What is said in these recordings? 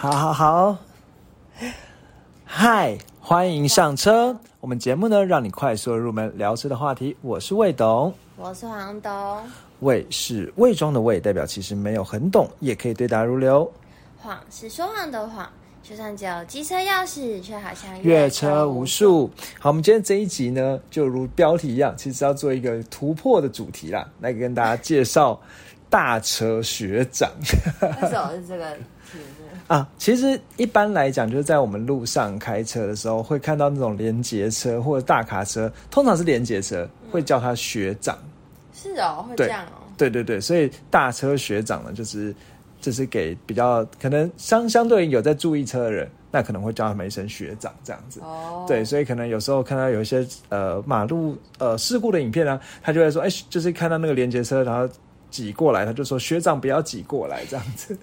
好好好，嗨，欢迎上车。我们节目呢，让你快速入门聊车的话题。我是魏董，我是黄董。魏是魏庄的魏，代表其实没有很懂，也可以对答如流。谎是说谎的谎，就算只有机车钥匙，却好像越车无数。好，我们今天这一集呢，就如标题一样，其实要做一个突破的主题啦，来跟大家介绍大车学长。为什么是这个啊？其实一般来讲，就是在我们路上开车的时候，会看到那种连接车或者大卡车，通常是连接车，会叫他学长。是哦，会这样哦。对对对，所以大车学长呢，就是就是给比较可能相相对有在注意车的人，那可能会叫他们一声学长这样子。哦。对，所以可能有时候看到有一些呃马路呃事故的影片啊，他就会说，哎，就是看到那个连接车，然后。挤过来，他就说：“学长不要挤过来，这样子。”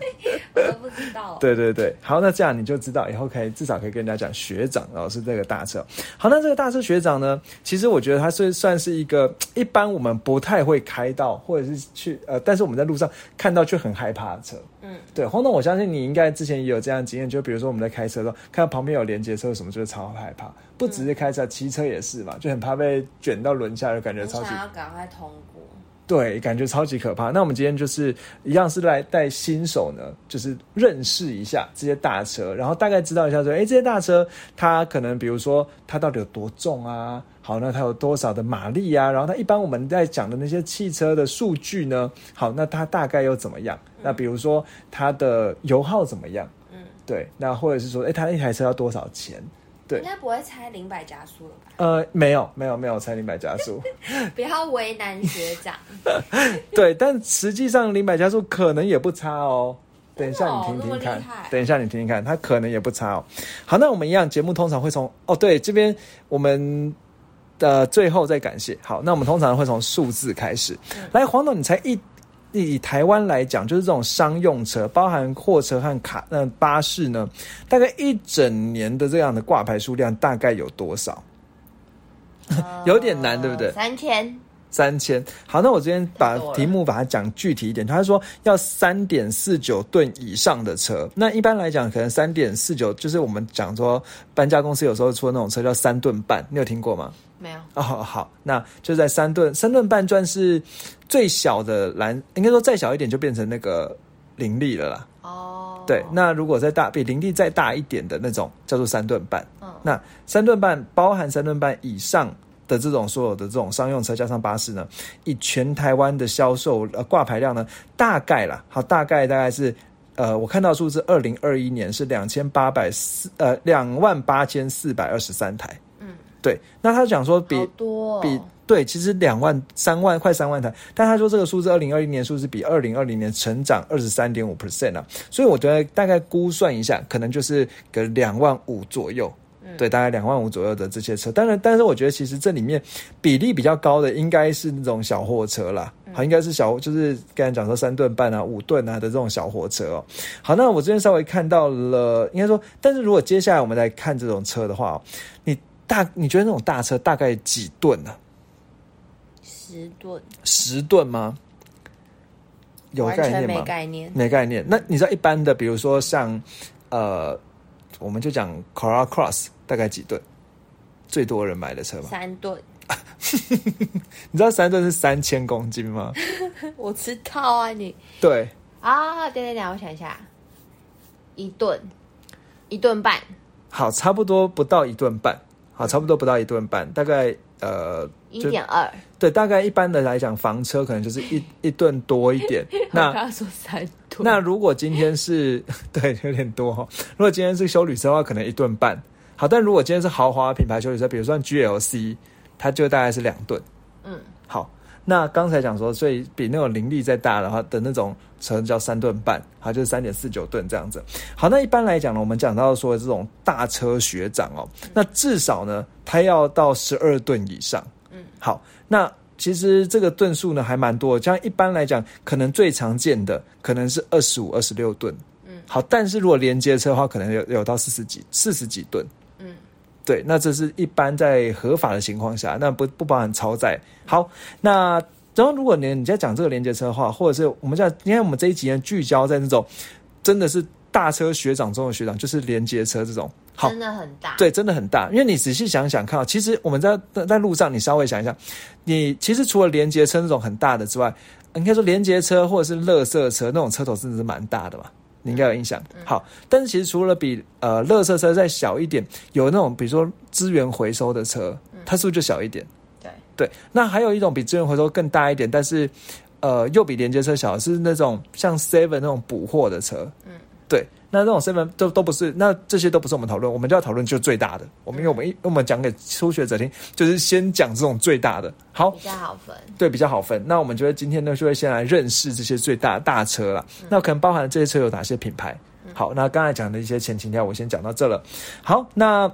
我都不知道。对对对，好，那这样你就知道以后可以至少可以跟人家讲学长，然后是这个大车。好，那这个大车学长呢，其实我觉得他是算是一个一般我们不太会开到，或者是去呃，但是我们在路上看到却很害怕的车。嗯，对，黄总，我相信你应该之前也有这样经验，就比如说我们在开车的时候，看到旁边有连接车什么，就会超害怕。不只是开车，骑车也是嘛，就很怕被卷到轮下，就感觉超级。想要赶快通过。对，感觉超级可怕。那我们今天就是一样是来带新手呢，就是认识一下这些大车，然后大概知道一下说，哎，这些大车它可能比如说它到底有多重啊？好，那它有多少的马力啊？然后它一般我们在讲的那些汽车的数据呢？好，那它大概又怎么样？那比如说它的油耗怎么样？嗯，对，那或者是说，哎，它一台车要多少钱？应该不会猜零百加速了吧？呃，没有，没有，没有猜零百加速。不要为难学长。对，但实际上零百加速可能也不差哦。等一下你听听看，等一下你听听看，它可能也不差哦。好，那我们一样，节目通常会从哦，对，这边我们的最后再感谢。好，那我们通常会从数字开始。来，黄董，你才一。以台湾来讲，就是这种商用车，包含货车和卡那巴士呢，大概一整年的这样的挂牌数量大概有多少？有点难，对不对？三千，三千。好，那我今天把题目把它讲具体一点。他说要三点四九吨以上的车，那一般来讲，可能三点四九就是我们讲说搬家公司有时候出的那种车叫三吨半，你有听过吗？没有哦，好，那就在三吨，三吨半转是最小的蓝，应该说再小一点就变成那个林立了啦。哦，对，那如果再大，比林立再大一点的那种叫做三吨半。嗯，那三吨半包含三吨半以上的这种所有的这种商用车加上巴士呢，以全台湾的销售呃挂牌量呢，大概啦，好，大概大概是呃，我看到数字，二零二一年是两千八百四呃两万八千四百二十三台。嗯对，那他讲说比多比对，其实两万三万快三万台，但他说这个数字二零二一年数字比二零二零年成长二十三点五 percent 啊，所以我觉得大概估算一下，可能就是个两万五左右，对，大概两万五左右的这些车。当然，但是我觉得其实这里面比例比较高的应该是那种小货车啦，好，应该是小，就是刚才讲说三吨半啊、五吨啊的这种小货车哦。好，那我这边稍微看到了，应该说，但是如果接下来我们来看这种车的话，你。大，你觉得那种大车大概几吨呢？十吨。十吨吗？有概念吗？没概念。没概念。那你知道一般的，比如说像呃，我们就讲 Corolla Cross 大概几吨？最多人买的车吗？三吨。你知道三吨是三千公斤吗？我知道啊，你对啊，等等等，我想一下，一吨，一吨半。好，差不多不到一吨半。好，差不多不到一吨半，大概呃一点二。对，大概一般的来讲，房车可能就是一 一吨多一点。那他说三吨。那如果今天是 对有点多哈，如果今天是修旅车的话，可能一吨半。好，但如果今天是豪华品牌修旅车，比如说 GLC，它就大概是两吨。嗯，好。那刚才讲说，所以比那种灵力再大的话的那种车叫三吨半，好，就是三点四九吨这样子。好，那一般来讲呢，我们讲到说这种大车学长哦，那至少呢，它要到十二吨以上。嗯，好，那其实这个吨数呢还蛮多，像一般来讲，可能最常见的可能是二十五、二十六吨。嗯，好，但是如果连接车的话，可能有有到四十几、四十几吨。嗯对，那这是一般在合法的情况下，那不不包含超载。好，那然后如果你你在讲这个连接车的话，或者是我们在，因为我们这一集呢聚焦在那种真的是大车学长中的学长，就是连接车这种，好，真的很大。对，真的很大。因为你仔细想想看，其实我们在在路上，你稍微想一下，你其实除了连接车那种很大的之外，应该说连接车或者是乐色车那种车头真的是蛮大的嘛。你应该有印象，好，但是其实除了比呃，乐色车再小一点，有那种比如说资源回收的车，它是不是就小一点？对对，那还有一种比资源回收更大一点，但是呃，又比连接车小，是那种像 Seven 那种补货的车，嗯。对，那这种身份都都不是，那这些都不是我们讨论，我们就要讨论就最大的。我们因为我们一我们讲给初学者听，就是先讲这种最大的，好比较好分，对，比较好分。那我们觉得今天呢，就会先来认识这些最大大车了。那可能包含这些车有哪些品牌？好，那刚才讲的一些前情调，我先讲到这了。好，那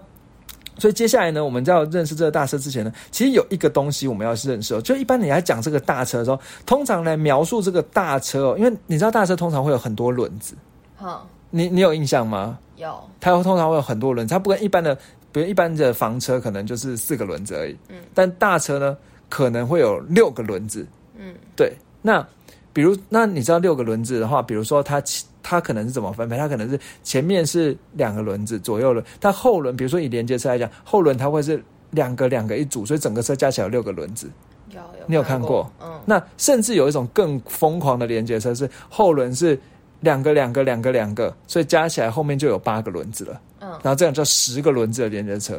所以接下来呢，我们在要认识这个大车之前呢，其实有一个东西我们要认识哦。就一般你来讲这个大车的时候，通常来描述这个大车哦，因为你知道大车通常会有很多轮子。好，你你有印象吗？有，它通常会有很多轮，它不跟一般的，比如一般的房车可能就是四个轮子而已。嗯，但大车呢可能会有六个轮子。嗯，对。那比如，那你知道六个轮子的话，比如说它它可能是怎么分配？它可能是前面是两个轮子，左右轮。它后轮，比如说以连接车来讲，后轮它会是两个两个一组，所以整个车加起来有六个轮子。有有，你有看过？嗯。那甚至有一种更疯狂的连接车是后轮是。两个两个两个两个，所以加起来后面就有八个轮子了。嗯，然后这样叫十个轮子的连接车。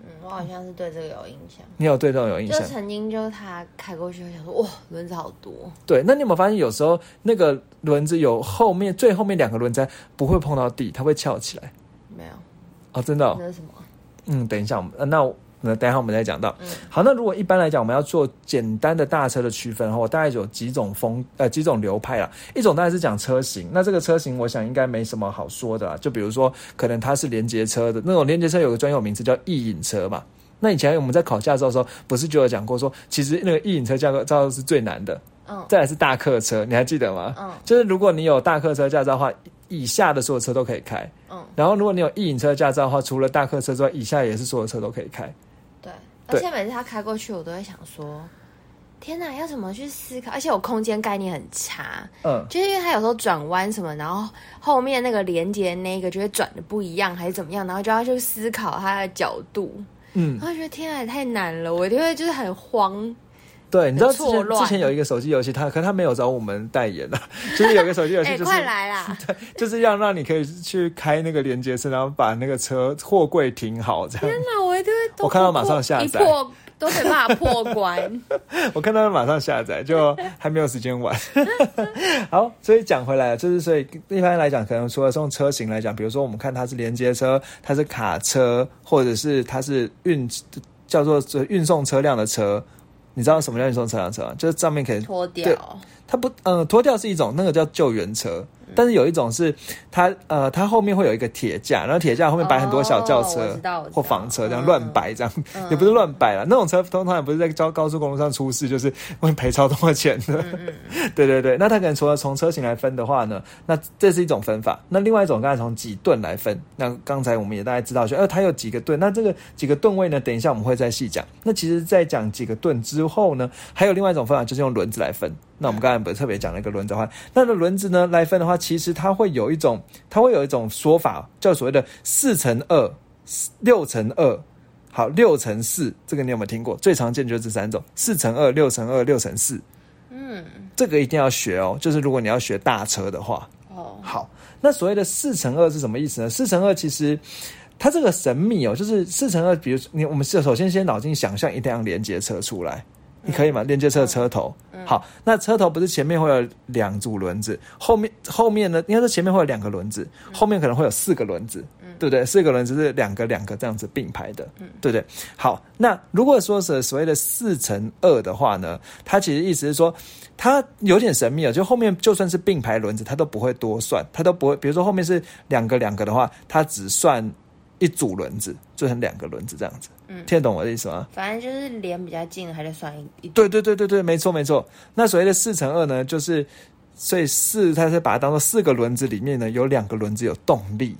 嗯，我好像是对这个有印象。你有对这种有印象？就曾经就是他开过去，想说哇，轮子好多。对，那你有没有发现有时候那个轮子有后面最后面两个轮子不会碰到地，它会翘起来？没有。哦，真的？那是什么？嗯，等一下，我们那。那待会我们再讲到。好，那如果一般来讲，我们要做简单的大车的区分，我大概有几种风呃几种流派啦。一种当然是讲车型，那这个车型我想应该没什么好说的啦。就比如说，可能它是连接车的那种连接车，有个专有名词叫异引车嘛。那以前我们在考驾照的时候，不是就有讲过说，其实那个异引车驾照是最难的。嗯。再来是大客车，你还记得吗？嗯。就是如果你有大客车驾照的话，以下的所有车都可以开。嗯。然后如果你有异引车驾照的话，除了大客车之外，以下也是所有车都可以开。而且每次他开过去，我都会想说：“天哪，要怎么去思考？”而且我空间概念很差，嗯，就是因为他有时候转弯什么，然后后面那个连接那个就会转的不一样，还是怎么样，然后就要去思考它的角度，嗯，然后觉得天哪，也太难了，我就会就是很慌。对，你知道之前之前有一个手机游戏，他可他没有找我们代言啊，就是有个手机游戏，就是快来啦，对，就是要让你可以去开那个连接车，然后把那个车货柜停好，这样。天哪，我一定会，我看到马上下载，破都没办法破关。我看到马上下载，就还没有时间玩。好，所以讲回来，就是所以一般来讲，可能除了从车型来讲，比如说我们看它是连接车，它是卡车，或者是它是运叫做运送车辆的车。你知道什么叫运送车辆车吗？就是上面可以脱掉，它不，呃，脱掉是一种，那个叫救援车。但是有一种是它呃，它后面会有一个铁架，然后铁架后面摆很多小轿车或房车，这样乱摆，这样也不是乱摆了。那种车通常也不是在高高速公路上出事，就是会赔超多钱的。对对对，那它可能除了从车型来分的话呢，那这是一种分法。那另外一种刚才从几吨来分，那刚才我们也大概知道说，呃，它有几个吨。那这个几个吨位呢，等一下我们会再细讲。那其实，在讲几个吨之后呢，还有另外一种方法，就是用轮子来分。那我们刚才不是特别讲了一个轮子的话，那个轮子呢来分的话，其实它会有一种，它会有一种说法，叫所谓的四乘二、六乘二，好，六乘四，这个你有没有听过？最常见就是这三种：四乘二、六乘二、六乘四。嗯，这个一定要学哦，就是如果你要学大车的话。哦，好，那所谓的四乘二是什么意思呢？四乘二其实它这个神秘哦，就是四乘二，比如你我们是首先先脑筋想象一辆连接车出来。你可以吗？连接车的车头，好，那车头不是前面会有两组轮子，后面后面呢？应该说前面会有两个轮子，后面可能会有四个轮子，对不对？四个轮子是两个两个这样子并排的，对不对？好，那如果说是所谓的四乘二的话呢，它其实意思是说，它有点神秘啊，就后面就算是并排轮子，它都不会多算，它都不会，比如说后面是两个两个的话，它只算。一组轮子做成两个轮子这样子，嗯，听得懂我的意思吗？反正就是连比较近，还得算一。对对对对对，没错没错。那所谓的四乘二呢，就是所以四，它是把它当做四个轮子里面呢有两个轮子有动力。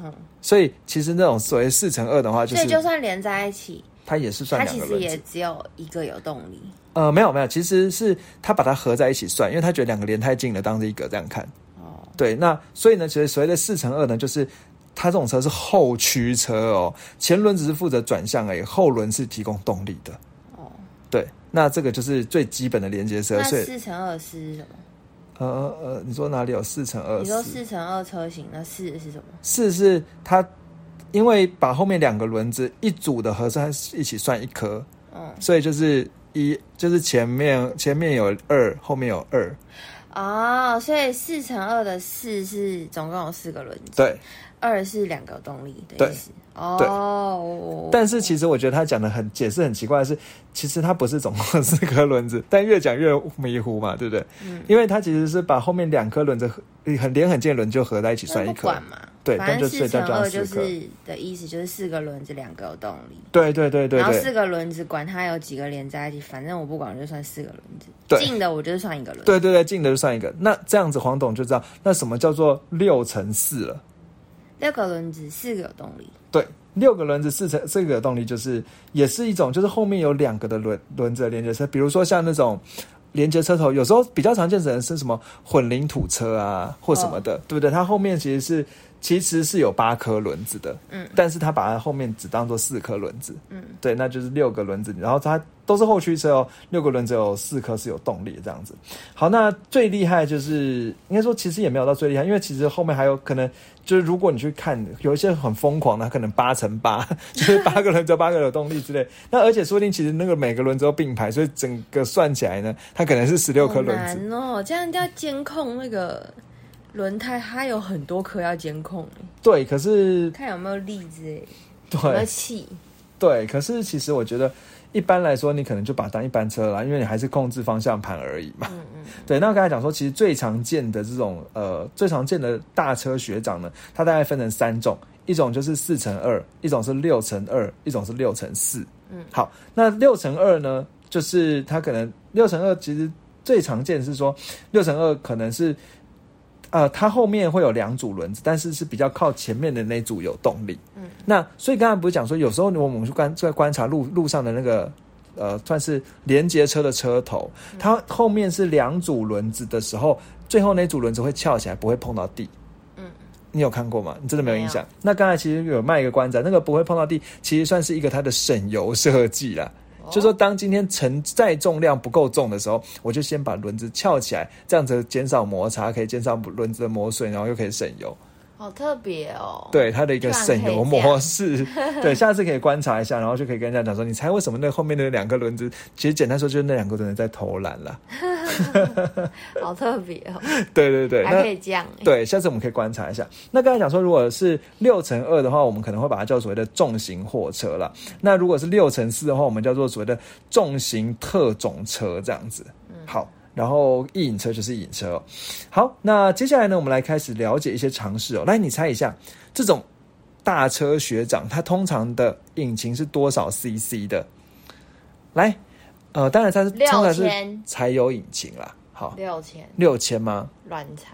嗯，所以其实那种所谓四乘二的话，就是就算连在一起，它也是算。它其实也只有一个有动力。呃，没有没有，其实是他把它合在一起算，因为他觉得两个连太近了，当着一个这样看。哦，对，那所以呢，其实所谓的四乘二呢，就是它这种车是后驱车哦，前轮只是负责转向而已，后轮是提供动力的。哦，对，那这个就是最基本的连接车。那四乘二是什么？呃呃，你说哪里有四乘二？你说四乘二车型，那四是什么？四是它，因为把后面两个轮子一组的合算一起算一颗，嗯，所以就是一就是前面前面有二，后面有二。哦，所以四乘二的四是总共有四个轮子，对，二是两个动力的意思。哦，但是其实我觉得他讲的很解释很奇怪的是，其实它不是总共四颗轮子，但越讲越迷糊嘛，对不对？嗯，因为它其实是把后面两颗轮子很连很近的轮就合在一起算一颗嘛。对，反正四乘二就是的意思就是四个轮子两个有动力。对对对对，然后四个轮子管它有几个连在一起，反正我不管就算四个轮子。近的我就是算一个轮。对对对，近的就算一个。那这样子黄董就知道那什么叫做六乘四了。六个轮子，四个有动力。对，六个轮子，四乘四个有动力，就是也是一种，就是后面有两个的轮轮子连接车。比如说像那种连接车头，有时候比较常见的是什么混凝土车啊，或什么的，对不对？它后面其实是其实是有八颗轮子的，嗯，但是它把它后面只当做四颗轮子，嗯，对，那就是六个轮子，然后它。都是后驱车哦，六个轮子有四颗是有动力这样子。好，那最厉害就是应该说其实也没有到最厉害，因为其实后面还有可能就是如果你去看有一些很疯狂的，可能八乘八 就是八个轮子八个有动力之类。那而且说不定其实那个每个轮子都并排，所以整个算起来呢，它可能是十六颗轮子。难哦，这样要监控那个轮胎，它有很多颗要监控。对，可是看有没有力之类，对，有没有气？对，可是其实我觉得。一般来说，你可能就把它当一般车啦，因为你还是控制方向盘而已嘛。嗯嗯。对，那刚才讲说，其实最常见的这种呃，最常见的大车学长呢，它大概分成三种，一种就是四乘二，一种是六乘二，一种是六乘四。嗯。好，那六乘二呢，就是它可能六乘二其实最常见是说，六乘二可能是。呃，它后面会有两组轮子，但是是比较靠前面的那组有动力。嗯，那所以刚才不是讲说，有时候我们去观在观察路路上的那个呃，算是连接车的车头，它后面是两组轮子的时候，最后那组轮子会翘起来，不会碰到地。嗯，你有看过吗？你真的没有印象？那刚才其实有卖一个观仔，那个不会碰到地，其实算是一个它的省油设计啦。就说当今天承载重量不够重的时候，我就先把轮子翘起来，这样子减少摩擦，可以减少轮子的磨损，然后又可以省油。好特别哦！对，它的一个省油模式。对，下次可以观察一下，然后就可以跟人家讲说，你猜为什么那后面的两个轮子？其实简单说，就是那两个轮子在偷懒了。好特别哦！对 对对，还可以这样。对，下次我们可以观察一下。那刚才讲说，如果是六乘二的话，我们可能会把它叫所谓的重型货车了。那如果是六乘四的话，我们叫做所谓的重型特种车这样子。嗯，好。然后一引车就是引车，好，那接下来呢，我们来开始了解一些常识哦。来，你猜一下，这种大车学长，它通常的引擎是多少 CC 的？来，呃，当然它是通常是柴油引擎啦。好，六千六千吗？乱猜，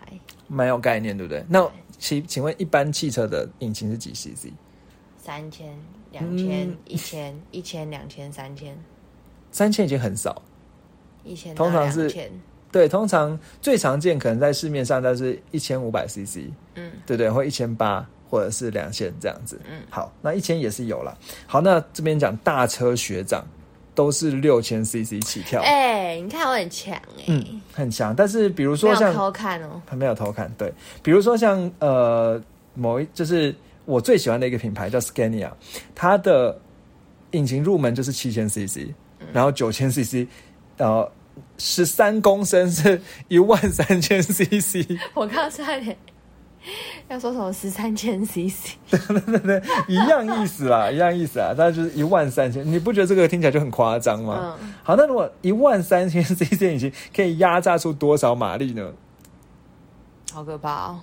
蛮有概念，对不对？那请请问，一般汽车的引擎是几 CC？三千、两千、一千、一千、两千、三千，三千已经很少。一千通常是对，通常最常见可能在市面上都是一千五百 CC，嗯，对对，或一千八或者是两千这样子，嗯，好，那一千也是有了。好，那这边讲大车学长都是六千 CC 起跳，哎，你看我很强哎，嗯，很强。但是比如说像偷看哦，他没有偷看，对，比如说像呃某一就是我最喜欢的一个品牌叫 Scania，它的引擎入门就是七千 CC，然后九千 CC。呃，十三公升 是一万三千 CC。我刚差点要说什么十三千 CC，对对对，一样意思啦，一样意思啊，但就是一万三千。你不觉得这个听起来就很夸张吗？嗯。好，那如果一万三千 CC 引擎可以压榨出多少马力呢？好可怕哦！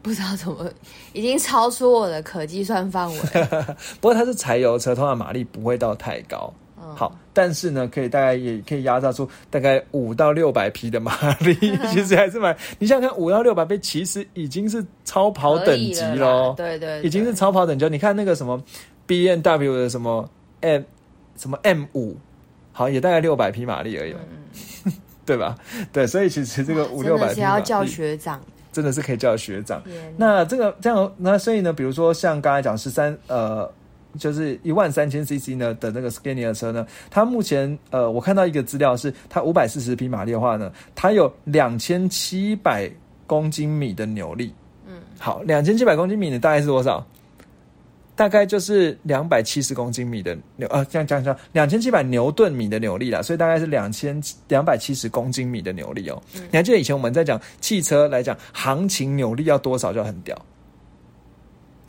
不知道怎么，已经超出我的可计算范围。不过它是柴油车，通常马力不会到太高。好，但是呢，可以大概也可以压榨出大概五到六百匹的马力，其实还是蛮。你想想看，五到六百匹其实已经是超跑等级喽，对对，已经是超跑等级。你看那个什么 B N W 的什么 M 什么 M 五，好也大概六百匹马力而已，对吧？对，所以其实这个五六百匹要叫学长，真的是可以叫学长。那这个这样，那所以呢，比如说像刚才讲十三呃。就是一万三千 CC 呢的那个 Scania 车呢，它目前呃，我看到一个资料是，它五百四十匹马力的话呢，它有两千七百公斤米的扭力。嗯，好，两千七百公斤米呢，大概是多少？大概就是两百七十公斤米的扭，呃，这样讲讲，两千七百牛顿米的扭力啦，所以大概是两千两百七十公斤米的扭力哦。你还记得以前我们在讲汽车来讲，行情扭力要多少就很屌？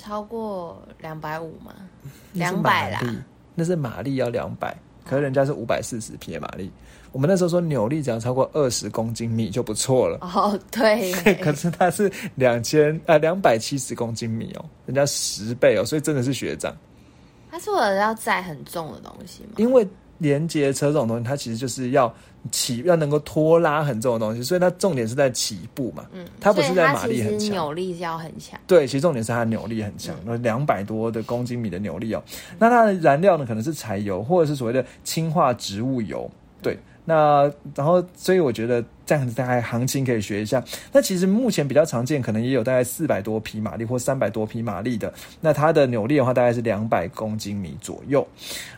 超过两百五吗？两百啦，那是马力要两百，可是人家是五百四十匹马力。我们那时候说扭力只要超过二十公斤米就不错了。哦，对。可是它是两千呃两百七十公斤米哦，人家十倍哦，所以真的是学长。他是为了要载很重的东西吗？因为连接车这种东西，它其实就是要。起要能够拖拉很重的东西，所以它重点是在起步嘛。嗯，它不是在马力很强，扭力要很强。对，其实重点是它扭力很强，那两百多的公斤米的扭力哦。那它的燃料呢，可能是柴油或者是所谓的氢化植物油。对。那然后，所以我觉得这样子大概行情可以学一下。那其实目前比较常见，可能也有大概四百多匹马力或三百多匹马力的。那它的扭力的话，大概是两百公斤米左右。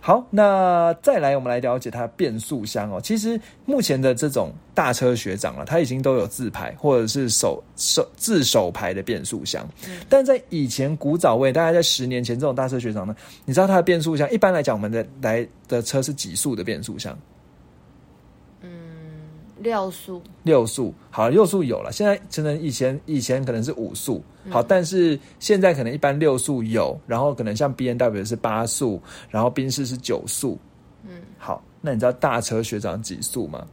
好，那再来我们来了解它变速箱哦。其实目前的这种大车学长啊，他已经都有自排或者是手手自手排的变速箱。但在以前古早味，大概在十年前这种大车学长呢，你知道它的变速箱一般来讲，我们的来的车是几速的变速箱？六速，六速好，六速有了。现在真的以前以前可能是五速，好，但是现在可能一般六速有，然后可能像 B N W 是八速，然后宾士是九速。嗯，好，那你知道大车学长几速吗？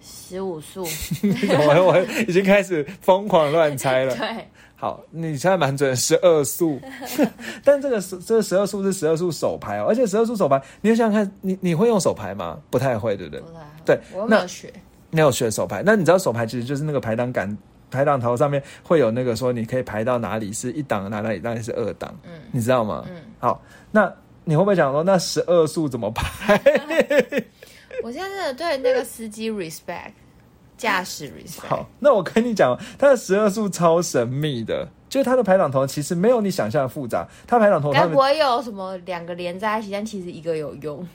十五速。我我已经开始疯狂乱猜了。对。好，你现在蛮准，十二速，但这个十这个十二速是十二速手排哦，而且十二速手排，你想想看，你你会用手排吗？不太会，对不对？不太会。对，我没有学，没有学手排。那你知道手排其实就是那个排档杆、排档头上面会有那个说你可以排到哪里是一档，哪里哪里是二档，嗯，你知道吗？嗯。好，那你会不会讲说那十二速怎么排？我现在真的对那个司机 respect。驾驶好，那我跟你讲，它的十二速超神秘的，就是它的排挡头其实没有你想象的复杂。它排挡头该不会有什么两个连在一起，但其实一个有用，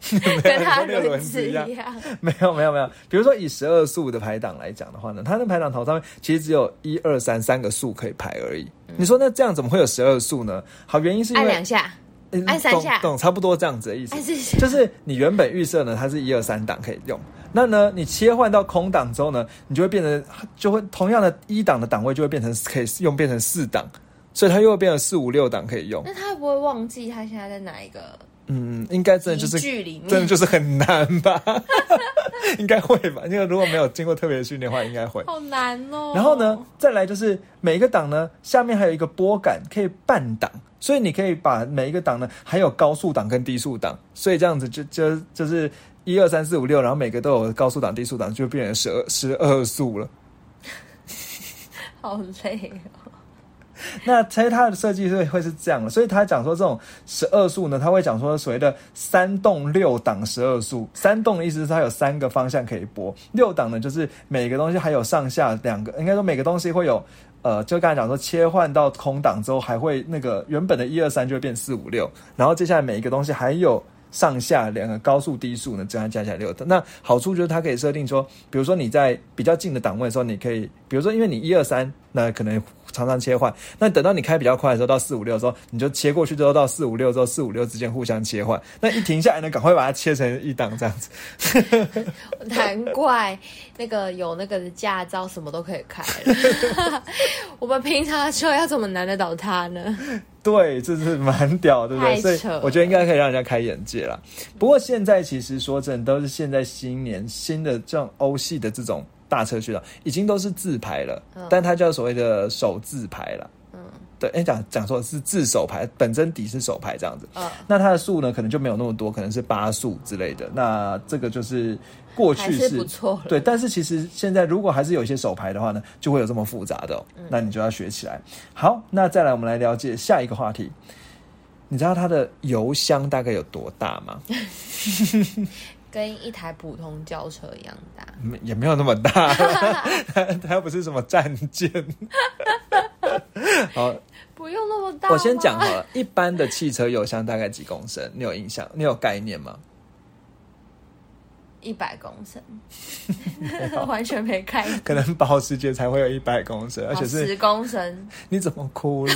跟它的轮子一样。没有没有没有，比如说以十二速的排挡来讲的话呢，它的排挡头上面其实只有一二三三个数可以排而已。你说那这样怎么会有十二速呢？好，原因是因为按两下。按三下，懂差不多这样子的意思，就是你原本预设呢，它是一二三档可以用，那呢，你切换到空档之后呢，你就会变成，就会同样的一档的档位就会变成可以用变成四档，所以它又会变成四五六档可以用。那他会不会忘记他现在在哪一个？嗯，应该真的就是距离，真的就是很难吧？应该会吧？因为如果没有经过特别的训练的话，应该会。好难哦。然后呢，再来就是每一个档呢，下面还有一个拨杆可以半档。所以你可以把每一个档呢，还有高速档跟低速档，所以这样子就就就是一二三四五六，然后每个都有高速档、低速档，就变成十二十二速了。好累哦。那其实它的设计是会是这样的，所以他讲说这种十二速呢，他会讲说所谓的三动六档十二速。三动的意思是它有三个方向可以拨，六档呢就是每个东西还有上下两个，应该说每个东西会有。呃，就刚才讲说，切换到空档之后，还会那个原本的一二三就会变四五六，然后接下来每一个东西还有上下两个高速低速呢，这样加起来六。那好处就是它可以设定说，比如说你在比较近的档位的时候，你可以，比如说因为你一二三，那可能。常常切换，那等到你开比较快的时候，到四五六的时候，你就切过去之后，到四五六之后，四五六之间互相切换。那一停下来呢，赶快把它切成一档这样子。难怪那个有那个驾照，什么都可以开了。我们平常的车要怎么难得倒他呢？对，这是蛮屌，对不对？所以我觉得应该可以让人家开眼界了。不过现在其实说真，都是现在新年新的这种欧系的这种。大车去了已经都是自排了，但它叫所谓的手自排了。嗯，对，哎，讲讲说是自手牌，本身底是手牌这样子。嗯，那它的数呢，可能就没有那么多，可能是八数之类的。那这个就是过去是不错，对。但是其实现在如果还是有一些手牌的话呢，就会有这么复杂的，那你就要学起来。好，那再来我们来了解下一个话题。你知道它的油箱大概有多大吗？跟一台普通轿车一样大，也没有那么大，它又不是什么战舰。好，不用那么大。我先讲好了，一般的汽车油箱大概几公升？你有印象？你有概念吗？一百公升，完全没概念。可能保时捷才会有一百公升，而且是十公升。你怎么哭了？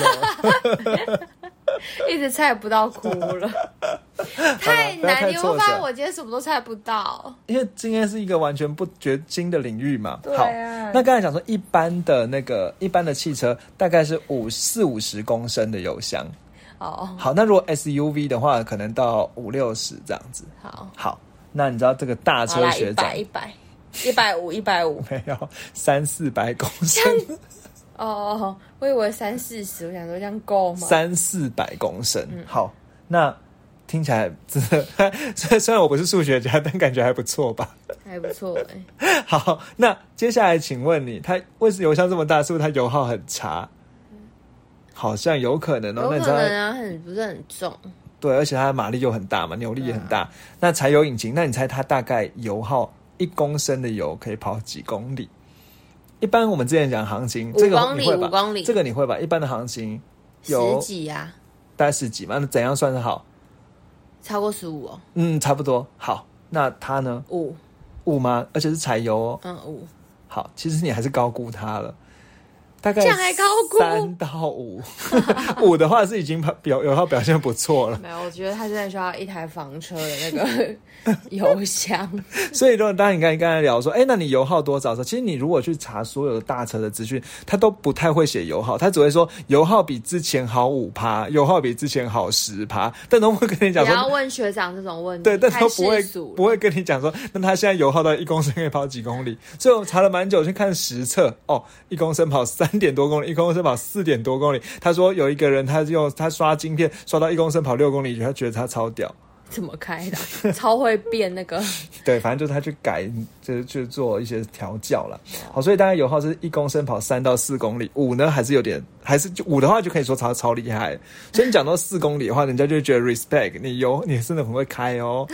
一直猜不到哭了，太难。你会发现我今天什么都猜不到，因为今天是一个完全不绝经的领域嘛。好，那刚才讲说，一般的那个一般的汽车大概是五四五十公升的油箱。哦，好，那如果 SUV 的话，可能到五六十这样子。好，好。那你知道这个大车学长一百一百五一百五 没有三四百公升哦，我以为三四十，我想说这样够吗？三四百公升，好，那听起来真的，虽 虽然我不是数学家，但感觉还不错吧？还不错哎。好，那接下来请问你，它为什么油箱这么大？是不是它油耗很差？好像有可能哦，有可能啊，很不是很重。对，而且它的马力又很大嘛，扭力也很大。那柴油引擎，那你猜它大概油耗一公升的油可以跑几公里？一般我们之前讲行情，这个你会吧？这个你会吧？一般的行情十几呀，大概十几嘛？那怎样算是好？超过十五哦。嗯，差不多。好，那它呢？五五吗？而且是柴油哦。嗯，五。好，其实你还是高估它了。大概三到五，五的话是已经表油耗表现不错了。没有，我觉得他现在需要一台房车的那个 油箱。所以，如果当你刚刚才聊说，哎，那你油耗多少时候，其实你如果去查所有的大车的资讯，他都不太会写油耗，他只会说油耗比之前好五趴，油耗比之前好十趴，但都不会跟你讲说。你要问学长这种问题，对，但都不会不会跟你讲说，那他现在油耗到一公升可以跑几公里？所以我查了蛮久，去看实测，哦，一公升跑三。三点多公里，一公升跑四点多公里。他说有一个人，他用他刷晶片刷到一公升跑六公里，他觉得他超屌。怎么开的？超会变那个。对，反正就是他去改，就是去做一些调教了。好，所以大概油耗是一公升跑三到四公里。五呢，还是有点，还是就五的话就可以说超超厉害。所以你讲到四公里的话，人家就觉得 respect 你油，你真的很会开哦。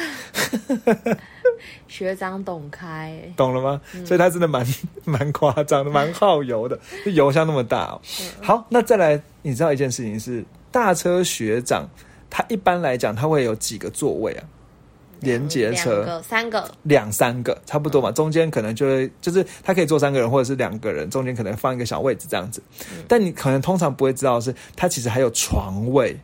学长懂开，懂了吗？所以他真的蛮蛮夸张的，蛮耗油的，油箱那么大哦。好，那再来，你知道一件事情是，大车学长他一般来讲它会有几个座位啊？连接车三个，两三个差不多嘛，中间可能就会就是他可以坐三个人或者是两个人，中间可能放一个小位置这样子。但你可能通常不会知道是，它其实还有床位。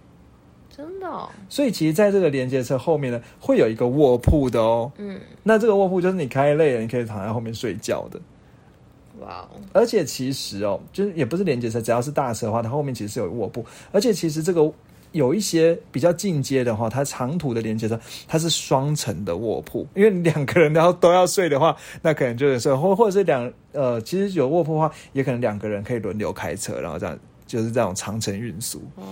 真的，哦所以其实在这个连接车后面呢，会有一个卧铺的哦。嗯，那这个卧铺就是你开累了，你可以躺在后面睡觉的。哇哦！而且其实哦，就是也不是连接车，只要是大车的话，它后面其实是有卧铺。而且其实这个有一些比较进阶的话，它长途的连接车它是双层的卧铺，因为两个人然后都要睡的话，那可能就是 或或者是两呃，其实有卧铺的话，也可能两个人可以轮流开车，然后这样就是这种长程运输。哦。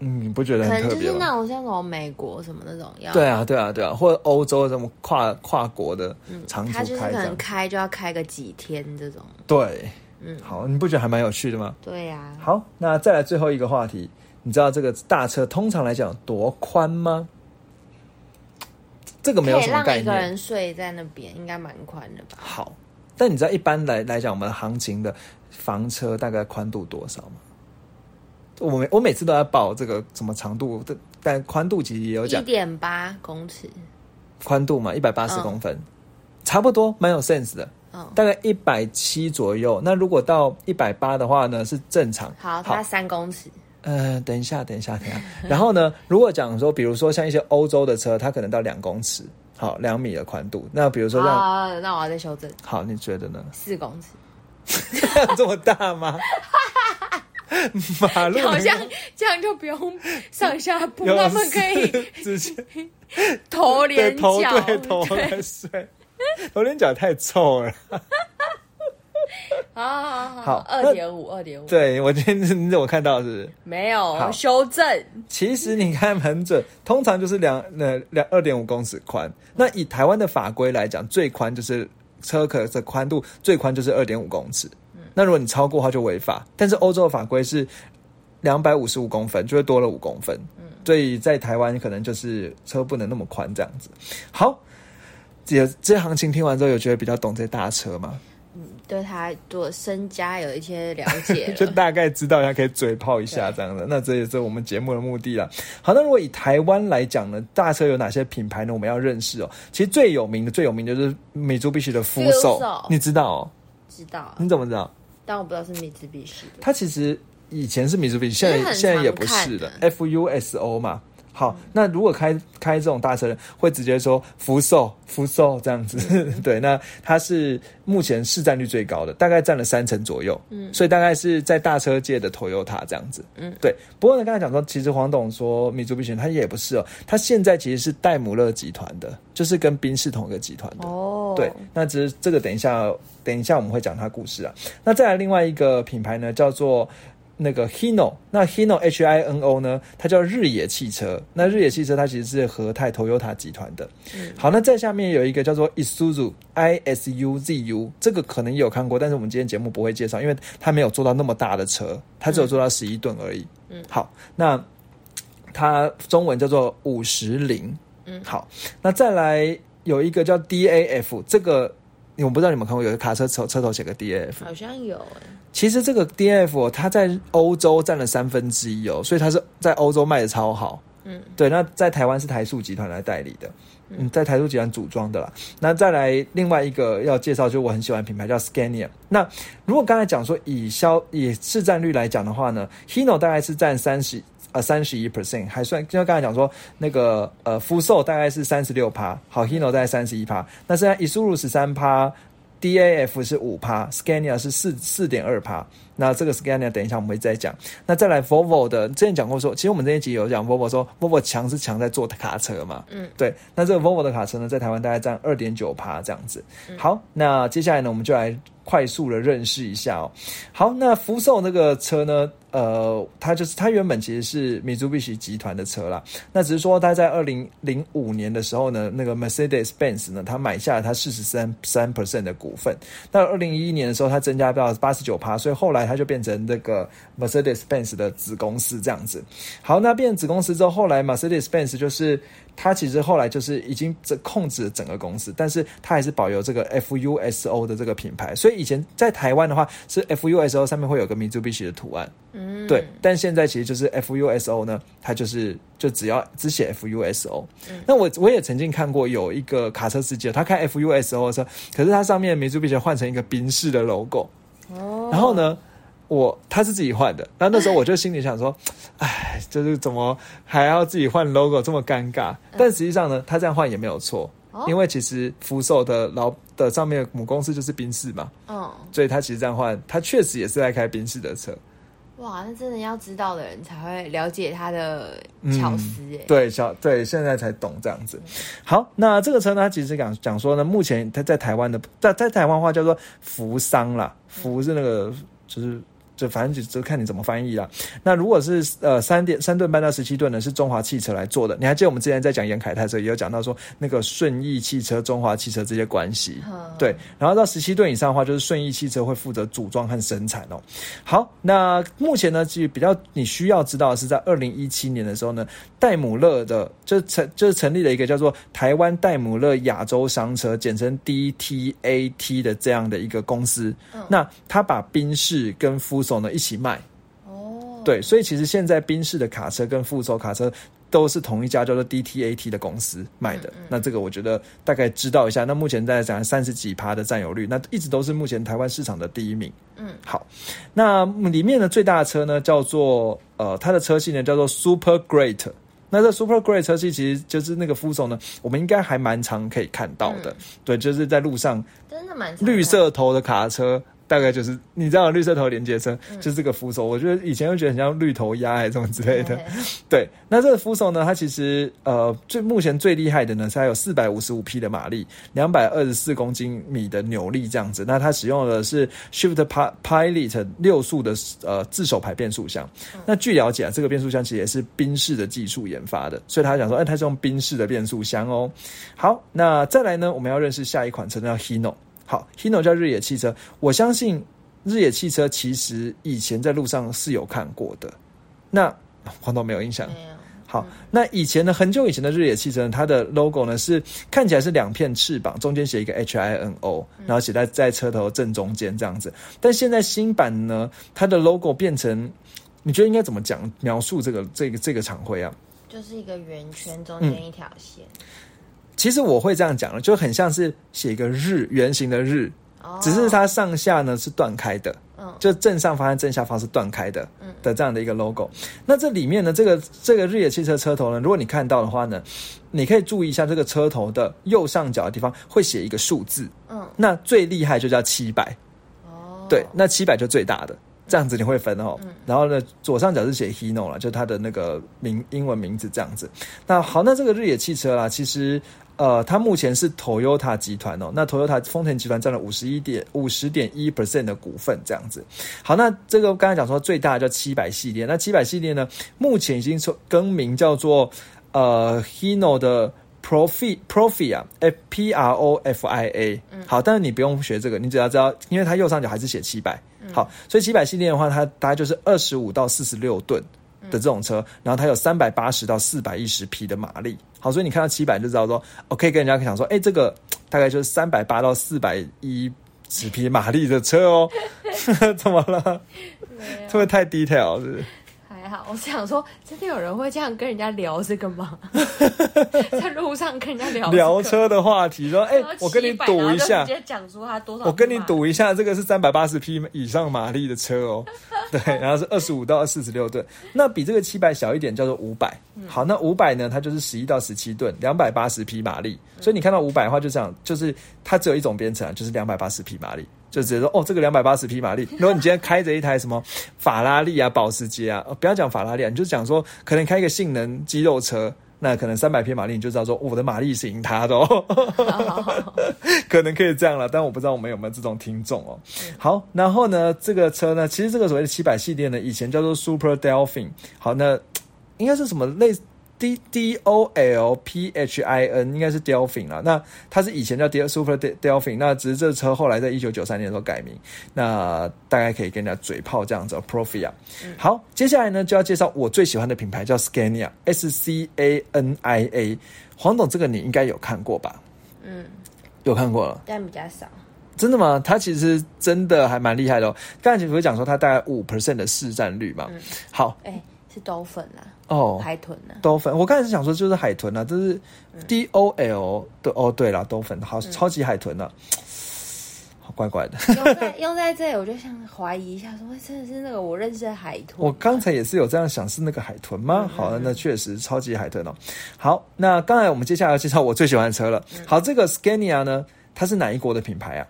嗯，你不觉得很特别就是那种像什么美国什么那种要？对啊，对啊，对啊，或者欧洲什么跨跨国的长途开，他就是可能开就要开个几天这种。对，嗯，好，你不觉得还蛮有趣的吗？对呀。好，那再来最后一个话题，你知道这个大车通常来讲多宽吗？这个没有什么概念。一个人睡在那边应该蛮宽的吧？好，但你知道一般来来讲，我们行情的房车大概宽度多少吗？我每我每次都要报这个什么长度的，但宽度其实也有讲一点八公尺，宽度嘛，一百八十公分，差不多蛮有 sense 的，大概一百七左右。那如果到一百八的话呢，是正常。好，它三公尺。呃，等一下，等一下，等一下。然后呢，如果讲说，比如说像一些欧洲的车，它可能到两公尺，好，两米的宽度。那比如说，那那我要再修正。好，你觉得呢？四公尺，这么大吗？马路好像这样就不用上下铺，他们可以直接 头连脚对头来睡，头连脚太臭了。好 好好，好二点五，二点五。对我今天你怎么看到是？没有修正。其实你看很准，通常就是两呃两二点五公尺宽。那以台湾的法规来讲，最宽就是车壳的宽度最宽就是二点五公尺。那如果你超过的话就违法，但是欧洲的法规是两百五十五公分，就会多了五公分。嗯，所以在台湾可能就是车不能那么宽这样子。好，这这些行情听完之后，有觉得比较懂这些大车吗？对他做身家有一些了解，就大概知道，他可以嘴炮一下这样的。那这也是我们节目的目的了。好，那如果以台湾来讲呢，大车有哪些品牌呢？我们要认识哦。其实最有名的、最有名的就是美珠必须的扶手，你知道哦？知道。你怎么知道？但我不知道是米兹必须的。它其实以前是米兹必须，现在现在也不是了。F U S O 嘛。好，那如果开开这种大车，会直接说福寿福寿这样子，对，那它是目前市占率最高的，大概占了三成左右，嗯，所以大概是在大车界的 Toyota 这样子，嗯，对。不过呢，刚才讲说，其实黄董说米珠必选，他也不是哦，它现在其实是戴姆勒集团的，就是跟宾士同一个集团的，哦，对。那只是这个，等一下，等一下我们会讲它故事啊。那再来另外一个品牌呢，叫做。那个 Hino，那 Hino H I N O 呢？它叫日野汽车。那日野汽车它其实是和泰 Toyota 集团的。好，那在下面有一个叫做 Isuzu I S U Z U，这个可能也有看过，但是我们今天节目不会介绍，因为它没有做到那么大的车，它只有做到十一吨而已。嗯，好，那它中文叫做五十铃。嗯，好，那再来有一个叫 D A F，这个我不知道你们看过，有个卡车车车头写个 D A F，好像有哎。其实这个 D F 它在欧洲占了三分之一哦，所以它是在欧洲卖的超好。嗯，对。那在台湾是台塑集团来代理的，嗯，在台塑集团组装的啦。那再来另外一个要介绍，就我很喜欢品牌叫 Scania。那如果刚才讲说以销以市占率来讲的话呢，Hino 大概是占三十呃三十一 percent，还算。就像刚才讲说那个呃福寿大概是三十六趴，好 Hino 大概三十一趴，那现在 Isuzu 十三趴。D A F 是五趴，Scania 是四四点二趴。那这个 Scania 等一下我们会再讲。那再来 Volvo 的，之前讲过说，其实我们这一集有讲 Volvo 说，Volvo 强是强在做卡车嘛。嗯，对。那这个 Volvo 的卡车呢，在台湾大概占二点九趴这样子。好，那接下来呢，我们就来。快速的认识一下哦。好，那福寿那个车呢？呃，它就是它原本其实是米珠必须集团的车啦。那只是说它在二零零五年的时候呢，那个 Mercedes Benz 呢，它买下了它四十三三 percent 的股份。到二零一一年的时候，它增加到八十九趴，所以后来它就变成这个 Mercedes Benz 的子公司这样子。好，那变成子公司之后，后来 Mercedes Benz 就是。它其实后来就是已经这控制了整个公司，但是它还是保留这个 FUSO 的这个品牌。所以以前在台湾的话，是 FUSO 上面会有个 Mitsubishi 的图案，嗯，对。但现在其实就是 FUSO 呢，它就是就只要只写 FUSO。那我我也曾经看过有一个卡车司机，他开 FUSO 的车，可是它上面 Mitsubishi 换成一个宾士的 logo，哦，然后呢？我他是自己换的，然后那时候我就心里想说，哎，就是怎么还要自己换 logo 这么尴尬？但实际上呢，他这样换也没有错，因为其实福寿的老的上面母公司就是宾士嘛，嗯，所以他其实这样换，他确实也是在开宾士的车。哇，那真的要知道的人才会了解他的巧思哎，对，小对，现在才懂这样子。好，那这个车呢，其实讲讲说呢，目前它在台湾的在在台湾话叫做福桑啦，福是那个就是。就反正就就看你怎么翻译啦。那如果是呃三点三吨半到十七吨呢，是中华汽车来做的。你还记得我们之前在讲严凯泰的时候，也有讲到说那个顺义汽车、中华汽车这些关系。对，然后到十七吨以上的话，就是顺义汽车会负责组装和生产哦。好，那目前呢，其实比较你需要知道的是，在二零一七年的时候呢，戴姆勒的就成就是成立了一个叫做台湾戴姆勒亚洲商车，简称 DTAT 的这样的一个公司。那他把宾士跟福手呢一起卖哦，对，所以其实现在宾士的卡车跟副手卡车都是同一家叫做 DTAT 的公司卖的。那这个我觉得大概知道一下。那目前在讲三十几趴的占有率，那一直都是目前台湾市场的第一名。嗯，好，那里面的最大的车呢叫做呃，它的车系呢叫做 Super Great。那这 Super Great 车系其实就是那个副手呢，我们应该还蛮常可以看到的。对，就是在路上真的蛮绿色头的卡车。大概就是你知道绿色头连接车就是这个扶手，我觉得以前会觉得很像绿头鸭还是什么之类的。对，那这个扶手呢，它其实呃最目前最厉害的呢，是它有四百五十五匹的马力，两百二十四公斤米的扭力这样子。那它使用的是 Shift Pilot 六速的呃自手排变速箱。那据了解啊，这个变速箱其实也是宾士的技术研发的，所以他讲说，哎，它是用宾士的变速箱哦。好，那再来呢，我们要认识下一款车叫 Hino。好，Hino 叫日野汽车。我相信日野汽车其实以前在路上是有看过的。那黄总没有印象？好，那以前呢，很久以前的日野汽车，它的 logo 呢是看起来是两片翅膀，中间写一个 H I N O，然后写在在车头正中间这样子。但现在新版呢，它的 logo 变成，你觉得应该怎么讲描述这个这个这个厂徽啊？就是一个圆圈，中间一条线。其实我会这样讲了，就很像是写一个日圆形的日，只是它上下呢是断开的。就正上方和正下方是断开的，的这样的一个 logo。那这里面呢，这个这个日野汽车车头呢，如果你看到的话呢，你可以注意一下这个车头的右上角的地方会写一个数字。嗯，那最厉害就叫七百。哦，对，那七百就最大的，这样子你会分哦。然后呢，左上角是写 Hino 了，就它的那个名英文名字这样子。那好，那这个日野汽车啦，其实。呃，它目前是 Toyota 集团哦，那 Toyota 丰田集团占了五十一点五十点一 percent 的股份，这样子。好，那这个刚才讲说最大叫七百系列，那七百系列呢，目前已经更名叫做呃 Hino 的 Profi Profia F P R O F I A。好，但是你不用学这个，你只要知道，因为它右上角还是写七百。好，所以七百系列的话，它大概就是二十五到四十六吨。的这种车，然后它有三百八十到四百一十匹的马力，好，所以你看到七百就知道说我可以跟人家讲说，哎，这个大概就是三百八到四百一十匹马力的车哦，怎么了？会不会太 detail？是？好，我想说，真的有人会这样跟人家聊这个吗？在路上跟人家聊聊车的话题，说：“哎，我跟你赌一下，直接讲出他多少？我跟你赌一下，这个是三百八十匹以上马力的车哦。对，然后是二十五到四十六吨，那比这个七百小一点，叫做五百。好，那五百呢，它就是十一到十七吨，两百八十匹马力。所以你看到五百的话，就这样，就是它只有一种编程，就是两百八十匹马力。”就直接说哦，这个两百八十匹马力。如果你今天开着一台什么法拉利啊、保时捷啊，不要讲法拉利，啊，你就讲说可能开一个性能肌肉车，那可能三百匹马力，你就知道说我的马力是赢他的哦。可能可以这样了，但我不知道我们有没有这种听众哦。好，然后呢，这个车呢，其实这个所谓的七百系列呢，以前叫做 Super Delphin。好，那应该是什么类？D D O L P H I N 应该是 Delphin 啊，那它是以前叫 Super Delphin，那只是这车后来在一九九三年的时候改名，那大概可以跟人家嘴炮这样子。Profia，好，接下来呢就要介绍我最喜欢的品牌叫 Scania，S C A N I A。黄董，这个你应该有看过吧？嗯，有看过了，但比较少。真的吗？它其实真的还蛮厉害的哦。刚才不是讲说它大概五 percent 的市占率嘛？好，哎。是兜粉啦，哦，海豚呢？兜粉，我刚才是想说就是海豚啊，这是 D O L 的哦，对了，兜粉，好，超级海豚呢，好怪怪的。用在用在这里，我就想怀疑一下，说真的是那个我认识的海豚？我刚才也是有这样想，是那个海豚吗？好，那确实超级海豚哦。好，那刚才我们接下来要介绍我最喜欢的车了。好，这个 Scania 呢，它是哪一国的品牌啊？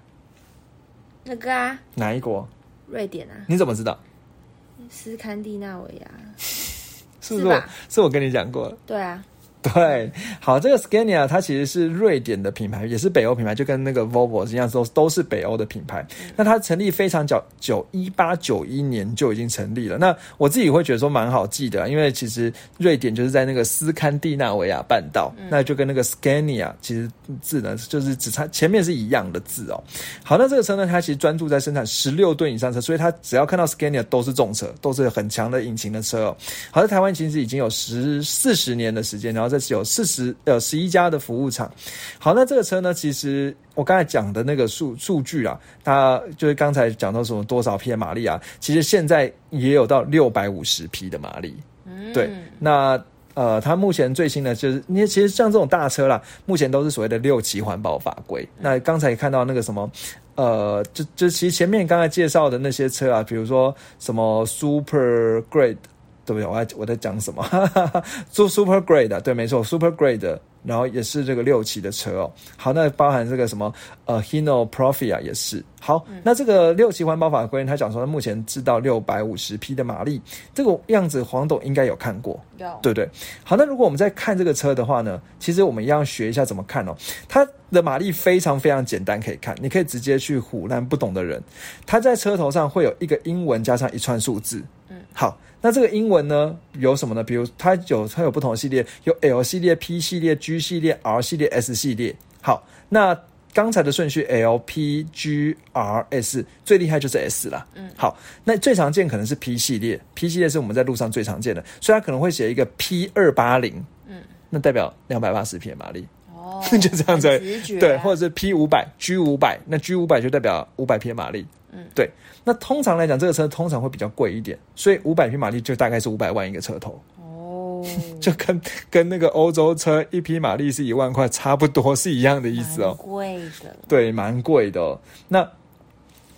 那个啊，哪一国？瑞典啊？你怎么知道？斯堪的纳维亚，是不是？是我跟你讲过。对啊。对，好，这个 Scania 它其实是瑞典的品牌，也是北欧品牌，就跟那个 Volvo 一样，都都是北欧的品牌。那它成立非常早，九一八九一年就已经成立了。那我自己会觉得说蛮好记的，因为其实瑞典就是在那个斯堪的纳维亚半岛，那就跟那个 Scania 其实字呢就是只差前面是一样的字哦。好，那这个车呢，它其实专注在生产十六吨以上车，所以它只要看到 Scania 都是重车，都是很强的引擎的车哦。好在台湾其实已经有十四十年的时间，然后。这是有四十呃十一家的服务厂。好，那这个车呢？其实我刚才讲的那个数数据啊，它就是刚才讲到什么多少匹马力啊，其实现在也有到六百五十匹的马力。嗯，对。那呃，它目前最新的就是，因为其实像这种大车啦，目前都是所谓的六级环保法规。那刚才看到那个什么，呃，就就其实前面刚才介绍的那些车啊，比如说什么 Super Great。对不对？我在我在讲什么？做 Super Great 对，没错，Super Great。然后也是这个六期的车哦。好，那包含这个什么呃，Hino Profia 也是。好，那这个六期环保法规，他讲说目前制到六百五十匹的马力，这个样子黄董应该有看过，有对不对？好，那如果我们在看这个车的话呢，其实我们一样学一下怎么看哦。它的马力非常非常简单，可以看，你可以直接去唬烂不懂的人。它在车头上会有一个英文加上一串数字。嗯，好。那这个英文呢有什么呢？比如它有它有不同的系列，有 L 系列、P 系列、G 系列、R 系列、S 系列。好，那刚刚才的顺序 L P G R S 最厉害就是 S 了。嗯，好，那最常见可能是 P 系列，P 系列是我们在路上最常见的，所以它可能会写一个 P 二八零，嗯，那代表两百八十匹马力。哦，就这样子，对，或者是 P 五百 G 五百，那 G 五百就代表五百匹马力。嗯，对。那通常来讲，这个车通常会比较贵一点，所以五百匹马力就大概是五百万一个车头。哦，就跟跟那个欧洲车一匹马力是一万块差不多是一样的意思哦。贵的，对，蛮贵的。那。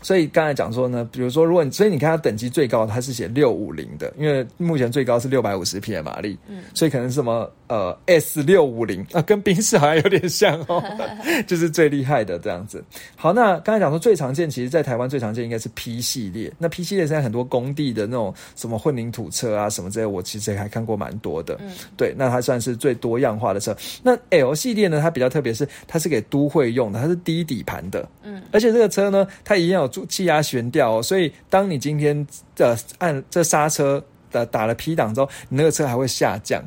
所以刚才讲说呢，比如说，如果你所以你看它等级最高，它是写六五零的，因为目前最高是六百五十匹的马力，嗯，所以可能是什么呃 S 六五零啊，跟宾士好像有点像哦，就是最厉害的这样子。好，那刚才讲说最常见，其实在台湾最常见应该是 P 系列。那 P 系列现在很多工地的那种什么混凝土车啊什么之类，我其实还看过蛮多的。嗯，对，那它算是最多样化的车。那 L 系列呢，它比较特别，是它是给都会用的，它是低底盘的，嗯，而且这个车呢，它一样有。气压悬吊哦，所以当你今天的按这刹车的打了 P 档之后，你那个车还会下降，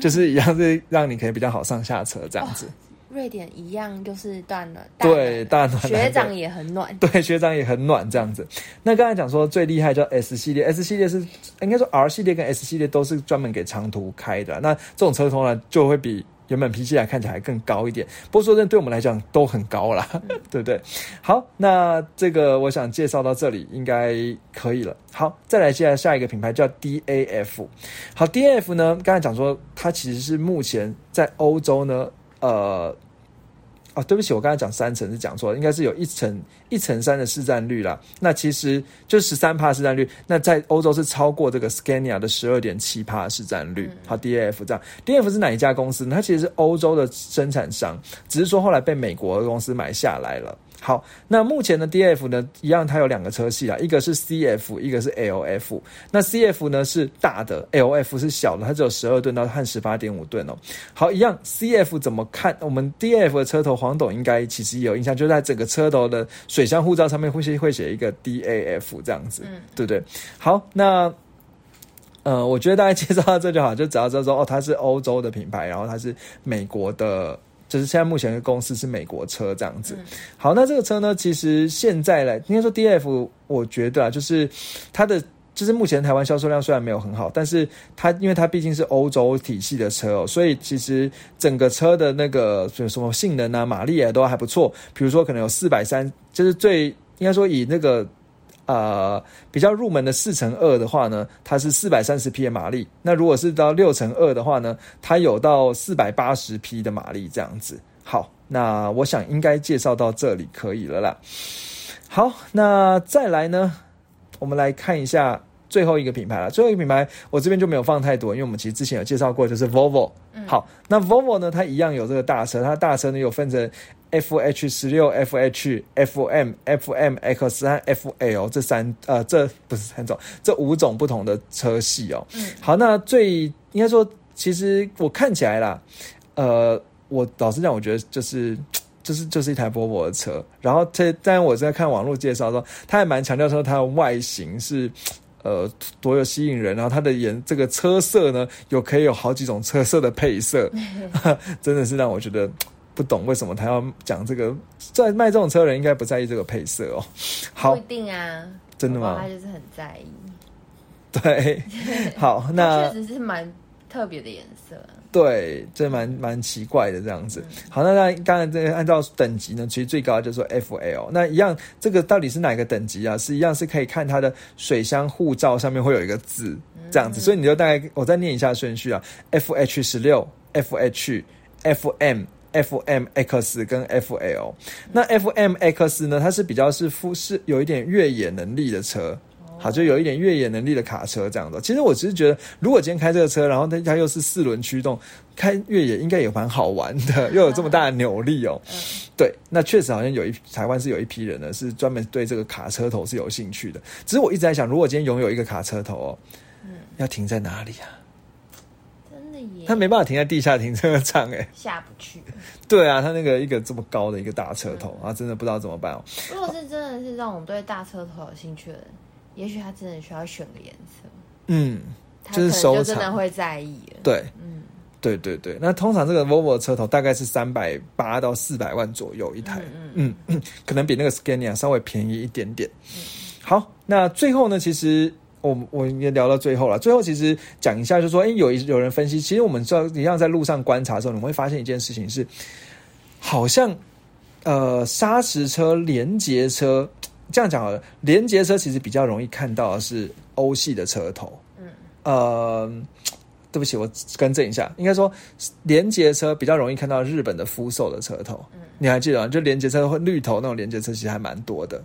就是一样是让你可以比较好上下车这样子。瑞典一样就是断了，对，大暖。学长也很暖，对，学长也很暖这样子。那刚才讲说最厉害叫 S 系列，S 系列是应该说 R 系列跟 S 系列都是专门给长途开的，那这种车通常就会比。原本脾气来看起来更高一点，不过说真，对我们来讲都很高啦，对不对？好，那这个我想介绍到这里应该可以了。好，再来介绍下一个品牌叫 DAF。好，DAF 呢，刚才讲说它其实是目前在欧洲呢，呃。哦，对不起，我刚才讲三层是讲错了，应该是有一层一层三的市占率啦。那其实就十三帕市占率，那在欧洲是超过这个 Scania 的十二点七帕市占率。好，D F 这样，D F 是哪一家公司呢？它其实是欧洲的生产商，只是说后来被美国的公司买下来了。好，那目前的 D F 呢，一样，它有两个车系啊，一个是 C F，一个是 L F。那 C F 呢是大的，L F 是小的，它只有十二吨到和十八点五吨哦。好，一样，C F 怎么看？我们 D F 的车头，黄董应该其实有印象，就在整个车头的水箱护罩上面会写会写一个 D A F 这样子，对不对？好，那呃，我觉得大家介绍到这就好，就只要知道说哦，它是欧洲的品牌，然后它是美国的。就是现在目前的公司是美国车这样子。好，那这个车呢，其实现在来应该说 D F，我觉得啊，就是它的就是目前台湾销售量虽然没有很好，但是它因为它毕竟是欧洲体系的车哦，所以其实整个车的那个什么性能啊、马力啊都还不错。比如说可能有四百三，就是最应该说以那个。呃，比较入门的四乘二的话呢，它是四百三十匹的马力。那如果是到六乘二的话呢，它有到四百八十匹的马力这样子。好，那我想应该介绍到这里可以了啦。好，那再来呢，我们来看一下最后一个品牌了。最后一个品牌我这边就没有放太多，因为我们其实之前有介绍过，就是 Volvo。好，那 Volvo 呢，它一样有这个大车，它大车呢有分成。F H 十六、F H、F M、F M X 和 F L 这三呃，这不是三种，这五种不同的车系哦。嗯，好，那最应该说，其实我看起来啦，呃，我老实讲，我觉得就是就是就是一台波波的车。然后这，但我在看网络介绍说，他还蛮强调说它的外形是呃多有吸引人，然后它的颜这个车色呢，有可以有好几种车色的配色 真的是让我觉得。不懂为什么他要讲这个？在卖这种车的人应该不在意这个配色哦。好，不一定啊，真的吗？他就是很在意。对，好，那确实是蛮特别的颜色。对，这蛮蛮奇怪的这样子。好，那那当然这个按照等级呢，其实最高就是说 F L。那一样，这个到底是哪个等级啊？是一样是可以看它的水箱护照上面会有一个字这样子，所以你就大概我再念一下顺序啊：F H 十六，F H F M。F M X 跟 F L，那 F M X 呢？它是比较是富是有一点越野能力的车，好，就有一点越野能力的卡车这样的。其实我只是觉得，如果今天开这个车，然后它它又是四轮驱动，开越野应该也蛮好玩的，又有这么大的扭力哦。对，那确实好像有一台湾是有一批人呢，是专门对这个卡车头是有兴趣的。只是我一直在想，如果今天拥有一个卡车头哦，嗯，要停在哪里啊？他没办法停在地下停车场，哎，下不去。对啊，他那个一个这么高的一个大车头啊，真的不知道怎么办哦。如果是真的是让我们对大车头有兴趣的人，也许他真的需要选个颜色。嗯，就是收藏，真的会在意。对，嗯。对对对，那通常这个 Volvo 的车头大概是三百八到四百万左右一台，嗯嗯，可能比那个 Scania 稍微便宜一点点。好，那最后呢，其实我我也聊到最后了。最后其实讲一下，就是说，哎，有一有人分析，其实我们知道，一样在路上观察的时候，你会发现一件事情是，好像呃，砂石车、连接车，这样讲好了，连接车其实比较容易看到的是欧系的车头，嗯，呃。对不起，我更正一下，应该说连接车比较容易看到日本的福寿的车头。嗯，你还记得吗？就连接车会绿头那种连接车其实还蛮多的。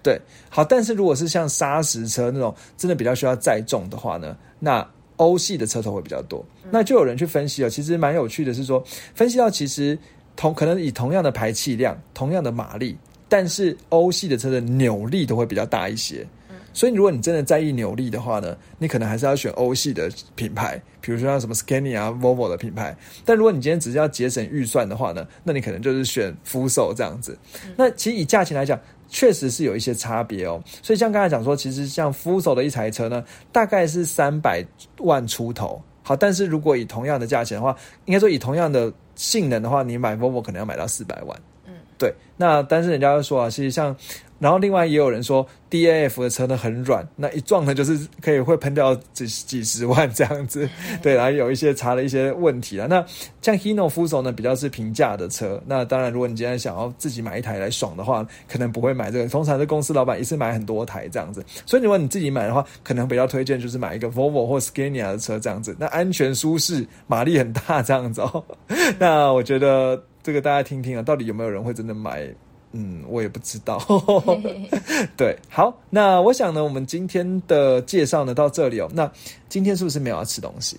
嗯，对。好，但是如果是像砂石车那种真的比较需要载重的话呢，那欧系的车头会比较多。那就有人去分析了，其实蛮有趣的是说，分析到其实同可能以同样的排气量、同样的马力，但是欧系的车的扭力都会比较大一些。所以，如果你真的在意扭力的话呢，你可能还是要选欧系的品牌，比如说像什么 Scania 啊、Volvo 的品牌。但如果你今天只是要节省预算的话呢，那你可能就是选福手这样子。那其实以价钱来讲，确实是有一些差别哦。所以像刚才讲说，其实像福寿的一台车呢，大概是三百万出头。好，但是如果以同样的价钱的话，应该说以同样的性能的话，你买 Volvo 可能要买到四百万。嗯，对。那但是人家又说啊，其实像。然后另外也有人说，D A F 的车呢很软，那一撞呢就是可以会喷掉几几十万这样子，对，然后有一些查了一些问题了。那像 Hino Fuso 呢比较是平价的车，那当然如果你今天想要自己买一台来爽的话，可能不会买这个。通常是公司老板一次买很多台这样子，所以如果你自己买的话，可能比较推荐就是买一个 Volvo 或 Scania 的车这样子，那安全舒适，马力很大这样子哦。那我觉得这个大家听听啊，到底有没有人会真的买？嗯，我也不知道。对，好，那我想呢，我们今天的介绍呢到这里哦。那今天是不是没有要吃东西？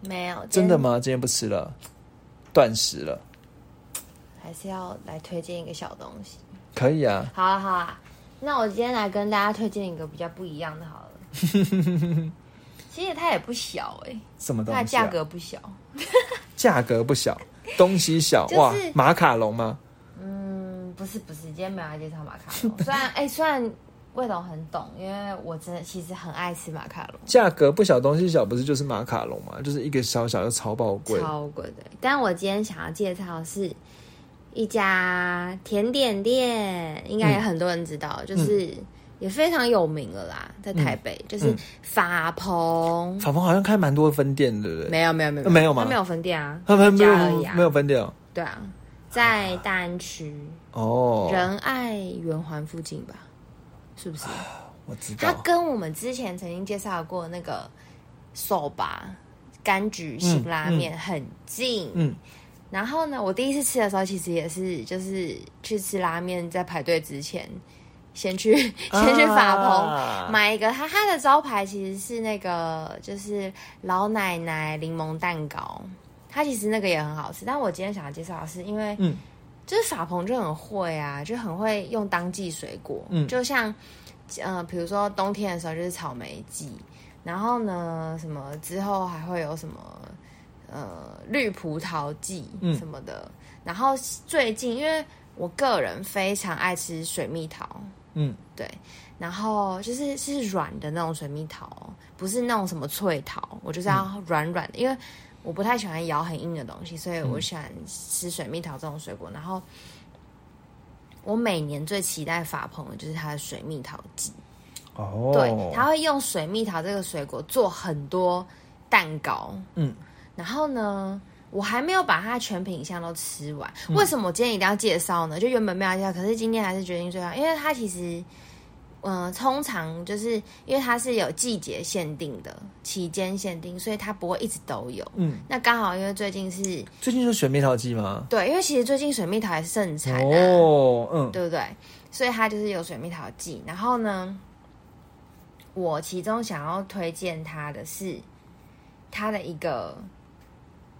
没有，真的吗？今天不吃了，断食了。还是要来推荐一个小东西？可以啊。好啊，好啊。那我今天来跟大家推荐一个比较不一样的，好了。其实它也不小哎，什么东西？它价格不小，价格不小，东西小哇？马卡龙吗？不是不是，今天没有来介绍马卡龙。虽然哎，虽然魏董很懂，因为我真的其实很爱吃马卡龙。价格不小，东西小，不是就是马卡龙嘛？就是一个小小的超爆贵，超贵的。但我今天想要介绍是一家甜点店，应该有很多人知道，就是也非常有名了啦，在台北，就是法鹏。法鹏好像开蛮多分店，对不对？没有没有没有没有吗？他没有分店啊，他没有没有分店哦。对啊。在大安区哦，仁爱圆环附近吧，是不是？我知道。它跟我们之前曾经介绍过那个手吧柑橘型拉面很近。嗯。然后呢，我第一次吃的时候，其实也是就是去吃拉面，在排队之前，先去 先去法鹏买一个。它它的招牌其实是那个就是老奶奶柠檬蛋糕。它其实那个也很好吃，但我今天想要介绍的是，因为嗯，就是法鹏就很会啊，就很会用当季水果，嗯，就像呃，比如说冬天的时候就是草莓季，然后呢，什么之后还会有什么呃绿葡萄季什么的，然后最近因为我个人非常爱吃水蜜桃，嗯，对，然后就是是软的那种水蜜桃，不是那种什么脆桃，我就是要软软的，因为。我不太喜欢咬很硬的东西，所以我喜欢吃水蜜桃这种水果。然后我每年最期待法鹏的就是它的水蜜桃季。哦，对，他会用水蜜桃这个水果做很多蛋糕。嗯，然后呢，我还没有把它全品相都吃完。为什么我今天一定要介绍呢？就原本没有介绍，可是今天还是决定最好，因为它其实。嗯，通常就是因为它是有季节限定的、期间限定，所以它不会一直都有。嗯，那刚好因为最近是最近是水蜜桃季吗？对，因为其实最近水蜜桃还是盛产哦，嗯，对不对？所以它就是有水蜜桃季。然后呢，我其中想要推荐它的是它的一个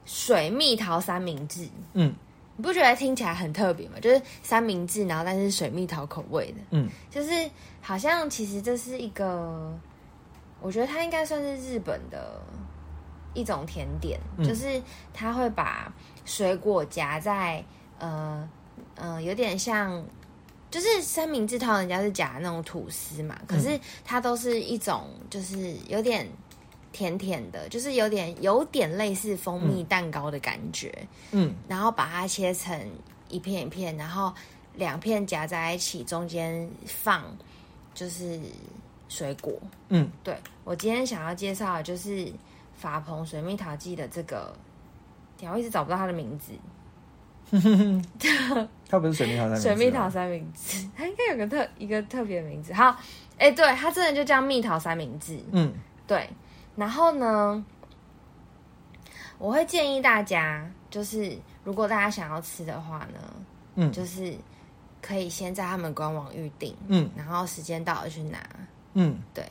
水蜜桃三明治。嗯。你不觉得听起来很特别吗？就是三明治，然后但是水蜜桃口味的，嗯，就是好像其实这是一个，我觉得它应该算是日本的一种甜点，就是它会把水果夹在呃呃，有点像，就是三明治套人家是夹那种吐司嘛，可是它都是一种就是有点甜甜的，就是有点有点类似蜂蜜蛋糕的感觉。嗯，然后把它切成一片一片，然后两片夹在一起，中间放就是水果。嗯，对我今天想要介绍的就是法鹏水蜜桃季的这个，我一直找不到它的名字。它不是水蜜桃三水蜜桃三明治，它应该有个特一个特别名字。好，哎，对，它真的就叫蜜桃三明治。嗯，对。然后呢，我会建议大家，就是如果大家想要吃的话呢，嗯，就是可以先在他们官网预定，嗯，然后时间到了去拿，嗯，对。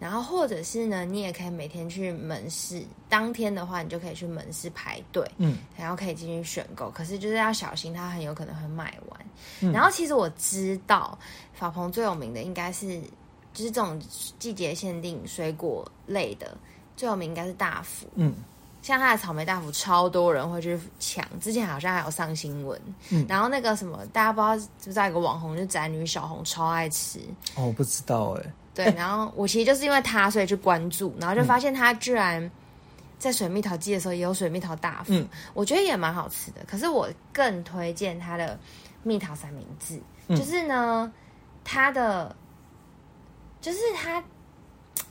然后或者是呢，你也可以每天去门市，当天的话，你就可以去门市排队，嗯，然后可以进去选购。可是就是要小心，它很有可能会卖完。然后其实我知道法鹏最有名的应该是，就是这种季节限定水果类的最有名应该是大福，嗯，像他的草莓大福，超多人会去抢。之前好像还有上新闻，嗯，然后那个什么，大家不知道知不知道一个网红，就宅女小红超爱吃，哦，我不知道哎。对，然后我其实就是因为他，所以去关注，然后就发现他居然在水蜜桃季的时候也有水蜜桃大福，我觉得也蛮好吃的。可是我更推荐他的蜜桃三明治，就是呢，他的就是他，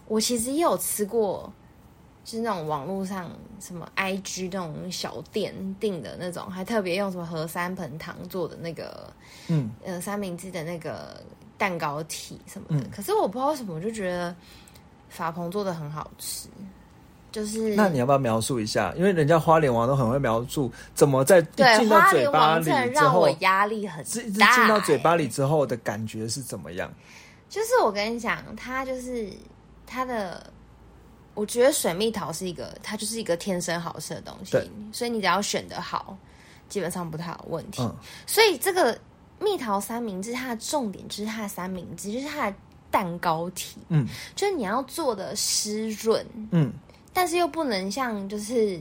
我其实也有吃过，就是那种网络上什么 IG 那种小店订的那种，还特别用什么和三盆糖做的那个，嗯呃三明治的那个。蛋糕体什么的，可是我不知道为什么，我就觉得法鹏做的很好吃。就是那你要不要描述一下？因为人家花莲王都很会描述怎么在进到嘴巴里之后，压力很大。进到嘴巴里之后的感觉是怎么样？就是我跟你讲，它就是它的，我觉得水蜜桃是一个，它就是一个天生好吃的东西。所以你只要选的好，基本上不太有问题。所以这个。蜜桃三明治，它的重点就是它的三明治，就是它的蛋糕体，嗯，就是你要做的湿润，嗯，但是又不能像就是，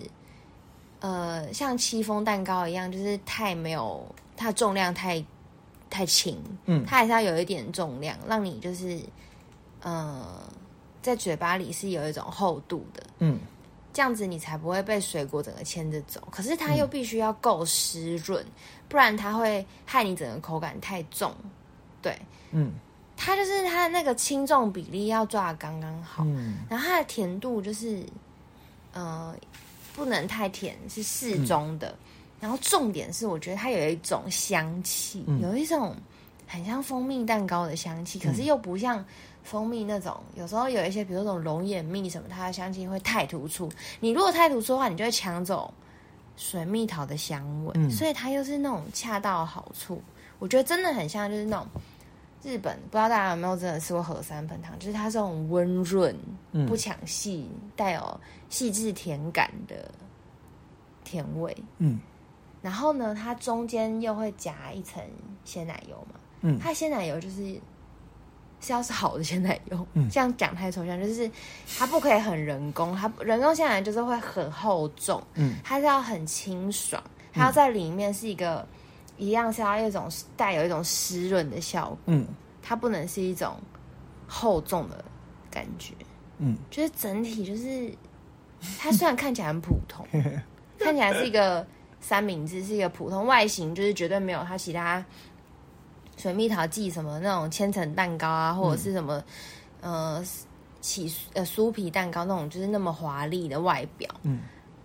呃，像戚风蛋糕一样，就是太没有它的重量太太轻，嗯，它还是要有一点重量，让你就是，呃，在嘴巴里是有一种厚度的，嗯。这样子你才不会被水果整个牵着走，可是它又必须要够湿润，不然它会害你整个口感太重。对，嗯，它就是它的那个轻重比例要抓的刚刚好，嗯然后它的甜度就是，呃，不能太甜，是适中的。然后重点是，我觉得它有一种香气，有一种很像蜂蜜蛋糕的香气，可是又不像。蜂蜜那种，有时候有一些，比如说那种龙眼蜜什么，它的香气会太突出。你如果太突出的话，你就会抢走水蜜桃的香味。所以它又是那种恰到好处。我觉得真的很像，就是那种日本，不知道大家有没有真的吃过和三盆糖，就是它这种温润、不抢戏、带有细致甜感的甜味。嗯，然后呢，它中间又会夹一层鲜奶油嘛。嗯，它鲜奶油就是。是要是好的鲜奶油，这样讲太抽象，就是它不可以很人工，它人工鲜奶就是会很厚重，嗯，它是要很清爽，它要在里面是一个一样是要一种带有一种湿润的效果，嗯，它不能是一种厚重的感觉，嗯，就是整体就是它虽然看起来很普通，看起来是一个三明治，是一个普通外形，就是绝对没有它其他。水蜜桃季什么那种千层蛋糕啊，或者是什么呃起呃酥皮蛋糕那种，就是那么华丽的外表，嗯，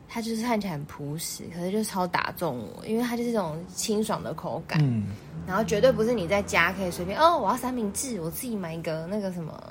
它就是看起来很朴实，可是就超打中我，因为它就是这种清爽的口感，嗯，然后绝对不是你在家可以随便哦，我要三明治，我自己买一个那个什么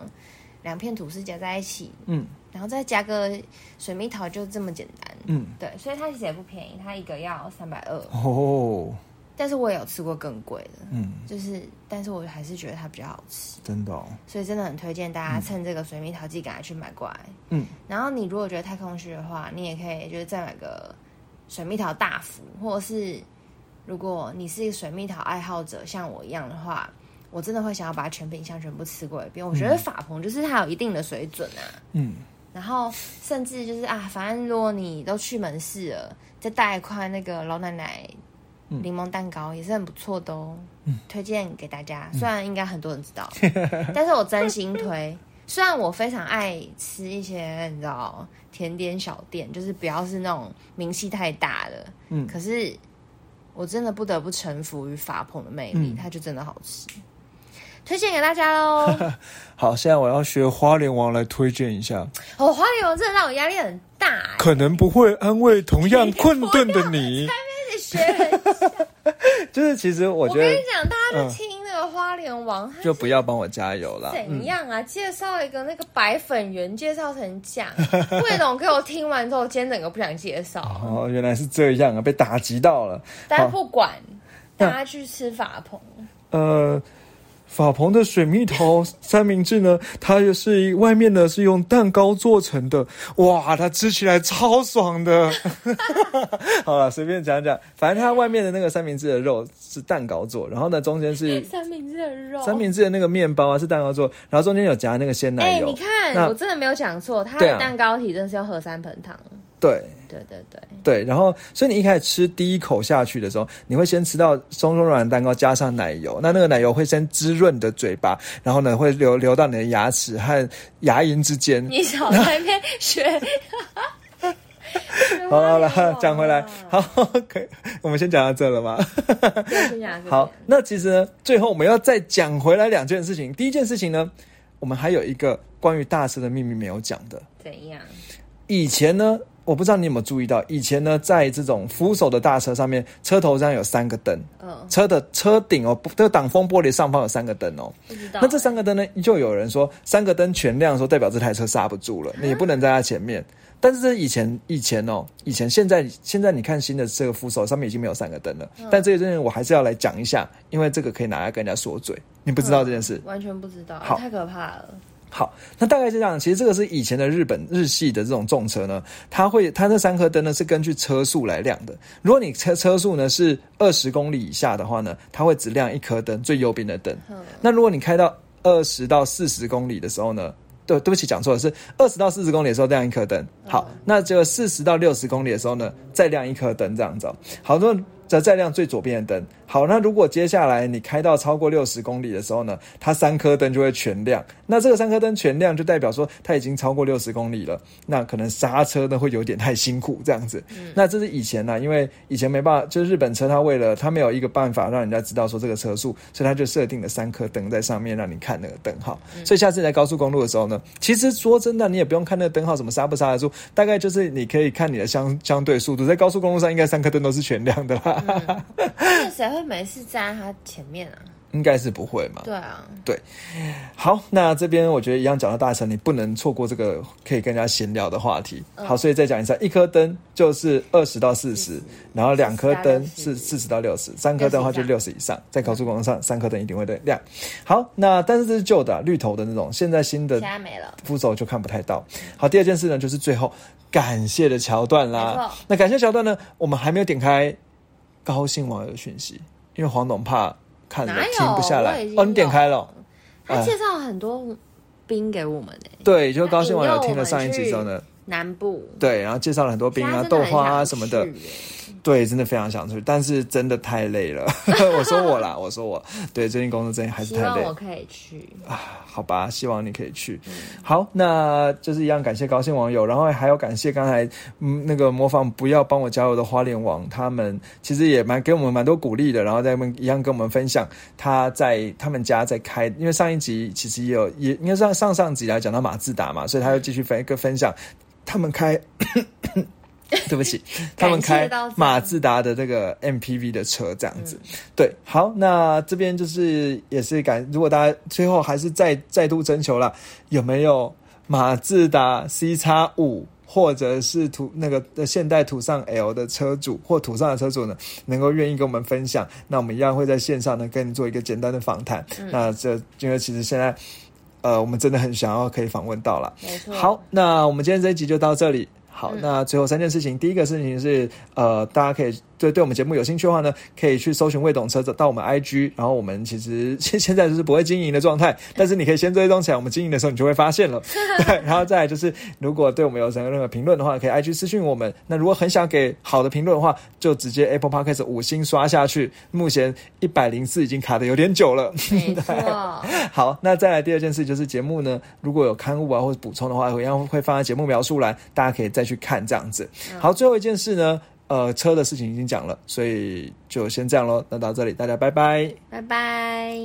两片吐司夹在一起，嗯，然后再加个水蜜桃，就这么简单，嗯，对，所以它其实也不便宜，它一个要三百二哦。但是我也有吃过更贵的，嗯，就是，但是我还是觉得它比较好吃，真的，哦。所以真的很推荐大家趁这个水蜜桃季赶快去买过来，嗯，然后你如果觉得太空虚的话，你也可以就是再买个水蜜桃大福，或者是如果你是一个水蜜桃爱好者，像我一样的话，我真的会想要把全品相全部吃过一遍。我觉得法鹏就是它有一定的水准啊，嗯，然后甚至就是啊，反正如果你都去门市了，再带一块那个老奶奶。柠檬蛋糕也是很不错的哦，推荐给大家。虽然应该很多人知道，但是我真心推，虽然我非常爱吃一些你知道甜点小店，就是不要是那种名气太大的，嗯，可是我真的不得不臣服于法鹏的魅力，它就真的好吃，推荐给大家喽。好，现在我要学花莲王来推荐一下。哦，花莲王真的让我压力很大，可能不会安慰同样困顿的你。学，就是其实我觉得，我跟你讲，大家都听那个花莲王，就不要帮我加油了。怎样啊？介绍一个那个白粉圆，介绍成这样，魏总给我听完之后，今天整个不想介绍。哦，原来是这样啊，被打击到了。但不管，大家去吃法鹏。呃。法鹏的水蜜桃 三明治呢，它也是外面呢是用蛋糕做成的，哇，它吃起来超爽的。好了，随便讲讲，反正它外面的那个三明治的肉是蛋糕做，然后呢中间是三明治的肉，三明治的那个面包啊是蛋糕做，然后中间有夹那个鲜奶油。哎，你看，我真的没有讲错，它的蛋糕体真的是要喝三盆汤。对对对对对，然后所以你一开始吃第一口下去的时候，你会先吃到松松软蛋糕加上奶油，那那个奶油会先滋润你的嘴巴，然后呢会流流到你的牙齿和牙龈之间。你少在那边学。好了，讲回来，好，可以，我们先讲到这了吗？好，那其实呢，最后我们要再讲回来两件事情。第一件事情呢，我们还有一个关于大师的秘密没有讲的。怎样？以前呢？我不知道你有没有注意到，以前呢，在这种扶手的大车上面，车头上有三个灯，嗯，车的车顶哦，这个挡风玻璃上方有三个灯哦。不知道。那这三个灯呢，就有人说，三个灯全亮，说代表这台车刹不住了，你不能在它前面。但是这以前以前哦，以前现在现在你看新的这个扶手上面已经没有三个灯了。但这个东西我还是要来讲一下，因为这个可以拿来跟人家说嘴。你不知道这件事？完全不知道，太可怕了。好，那大概是这样。其实这个是以前的日本日系的这种重车呢，它会它那三颗灯呢是根据车速来亮的。如果你车车速呢是二十公里以下的话呢，它会只亮一颗灯，最右边的灯。那如果你开到二十到四十公里的时候呢，对，对不起，讲错了，是二十到四十公里的时候亮一颗灯。好，那就四十到六十公里的时候呢，再亮一颗灯，这样子。好多。则再亮最左边的灯。好，那如果接下来你开到超过六十公里的时候呢，它三颗灯就会全亮。那这个三颗灯全亮，就代表说它已经超过六十公里了。那可能刹车呢会有点太辛苦这样子。那这是以前呢，因为以前没办法，就是日本车它为了它没有一个办法让人家知道说这个车速，所以它就设定了三颗灯在上面让你看那个灯号。所以下次在高速公路的时候呢，其实说真的，你也不用看那个灯号什么刹不刹得住，大概就是你可以看你的相相对速度，在高速公路上应该三颗灯都是全亮的啦。那谁会没事站在他前面啊？应该是不会嘛。对啊，对。好，那这边我觉得一样讲到大神，你不能错过这个可以跟人家闲聊的话题。好，所以再讲一下，一颗灯就是二十到四十，然后两颗灯是四十到六十，三颗灯的话就六十以上。在高速公路上，三颗灯一定会亮。好，那但是这是旧的绿头的那种，现在新的没了，扶手就看不太到。好，第二件事呢，就是最后感谢的桥段啦。那感谢桥段呢，我们还没有点开。高兴网友的讯息，因为黄董怕看了停不下来。哦，你点开了，他介绍了很多兵给我们诶。对，就高兴网友听了上一集之后呢，南部对，然后介绍了很多兵啊、豆花啊什么的。对，真的非常想出去，但是真的太累了。我说我啦，我说我对最近工作真的还是太累。我可以去啊，好吧，希望你可以去。好，那就是一样感谢高兴网友，然后还要感谢刚才嗯那个模仿不要帮我加油的花莲网，他们其实也蛮给我们蛮多鼓励的，然后在们一样跟我们分享他在他们家在开，因为上一集其实也有也应该上上上集来讲到马自达嘛，所以他又继续分一个分享他们开。对不起，他们开马自达的这个 MPV 的车这样子，对，好，那这边就是也是感，如果大家最后还是再再度征求了，有没有马自达 C 叉五或者是途那个现代途尚 L 的车主或途尚的车主呢，能够愿意跟我们分享，那我们一样会在线上呢跟你做一个简单的访谈。那这因为其实现在呃，我们真的很想要可以访问到了。好，那我们今天这一集就到这里。好，那最后三件事情，第一个事情是，呃，大家可以对对我们节目有兴趣的话呢，可以去搜寻未懂车子到我们 IG，然后我们其实现 现在就是不会经营的状态，但是你可以先追踪起来，我们经营的时候你就会发现了。对，然后再来就是，如果对我们有任何任何评论的话，可以 IG 私讯我们。那如果很想给好的评论的话，就直接 Apple Podcast 五星刷下去。目前一百零四已经卡的有点久了。对。好，那再来第二件事就是节目呢，如果有刊物啊或者补充的话，一样会放在节目描述栏，大家可以再去看这样子。好，最后一件事呢。呃，车的事情已经讲了，所以就先这样喽。那到这里，大家拜拜，拜拜。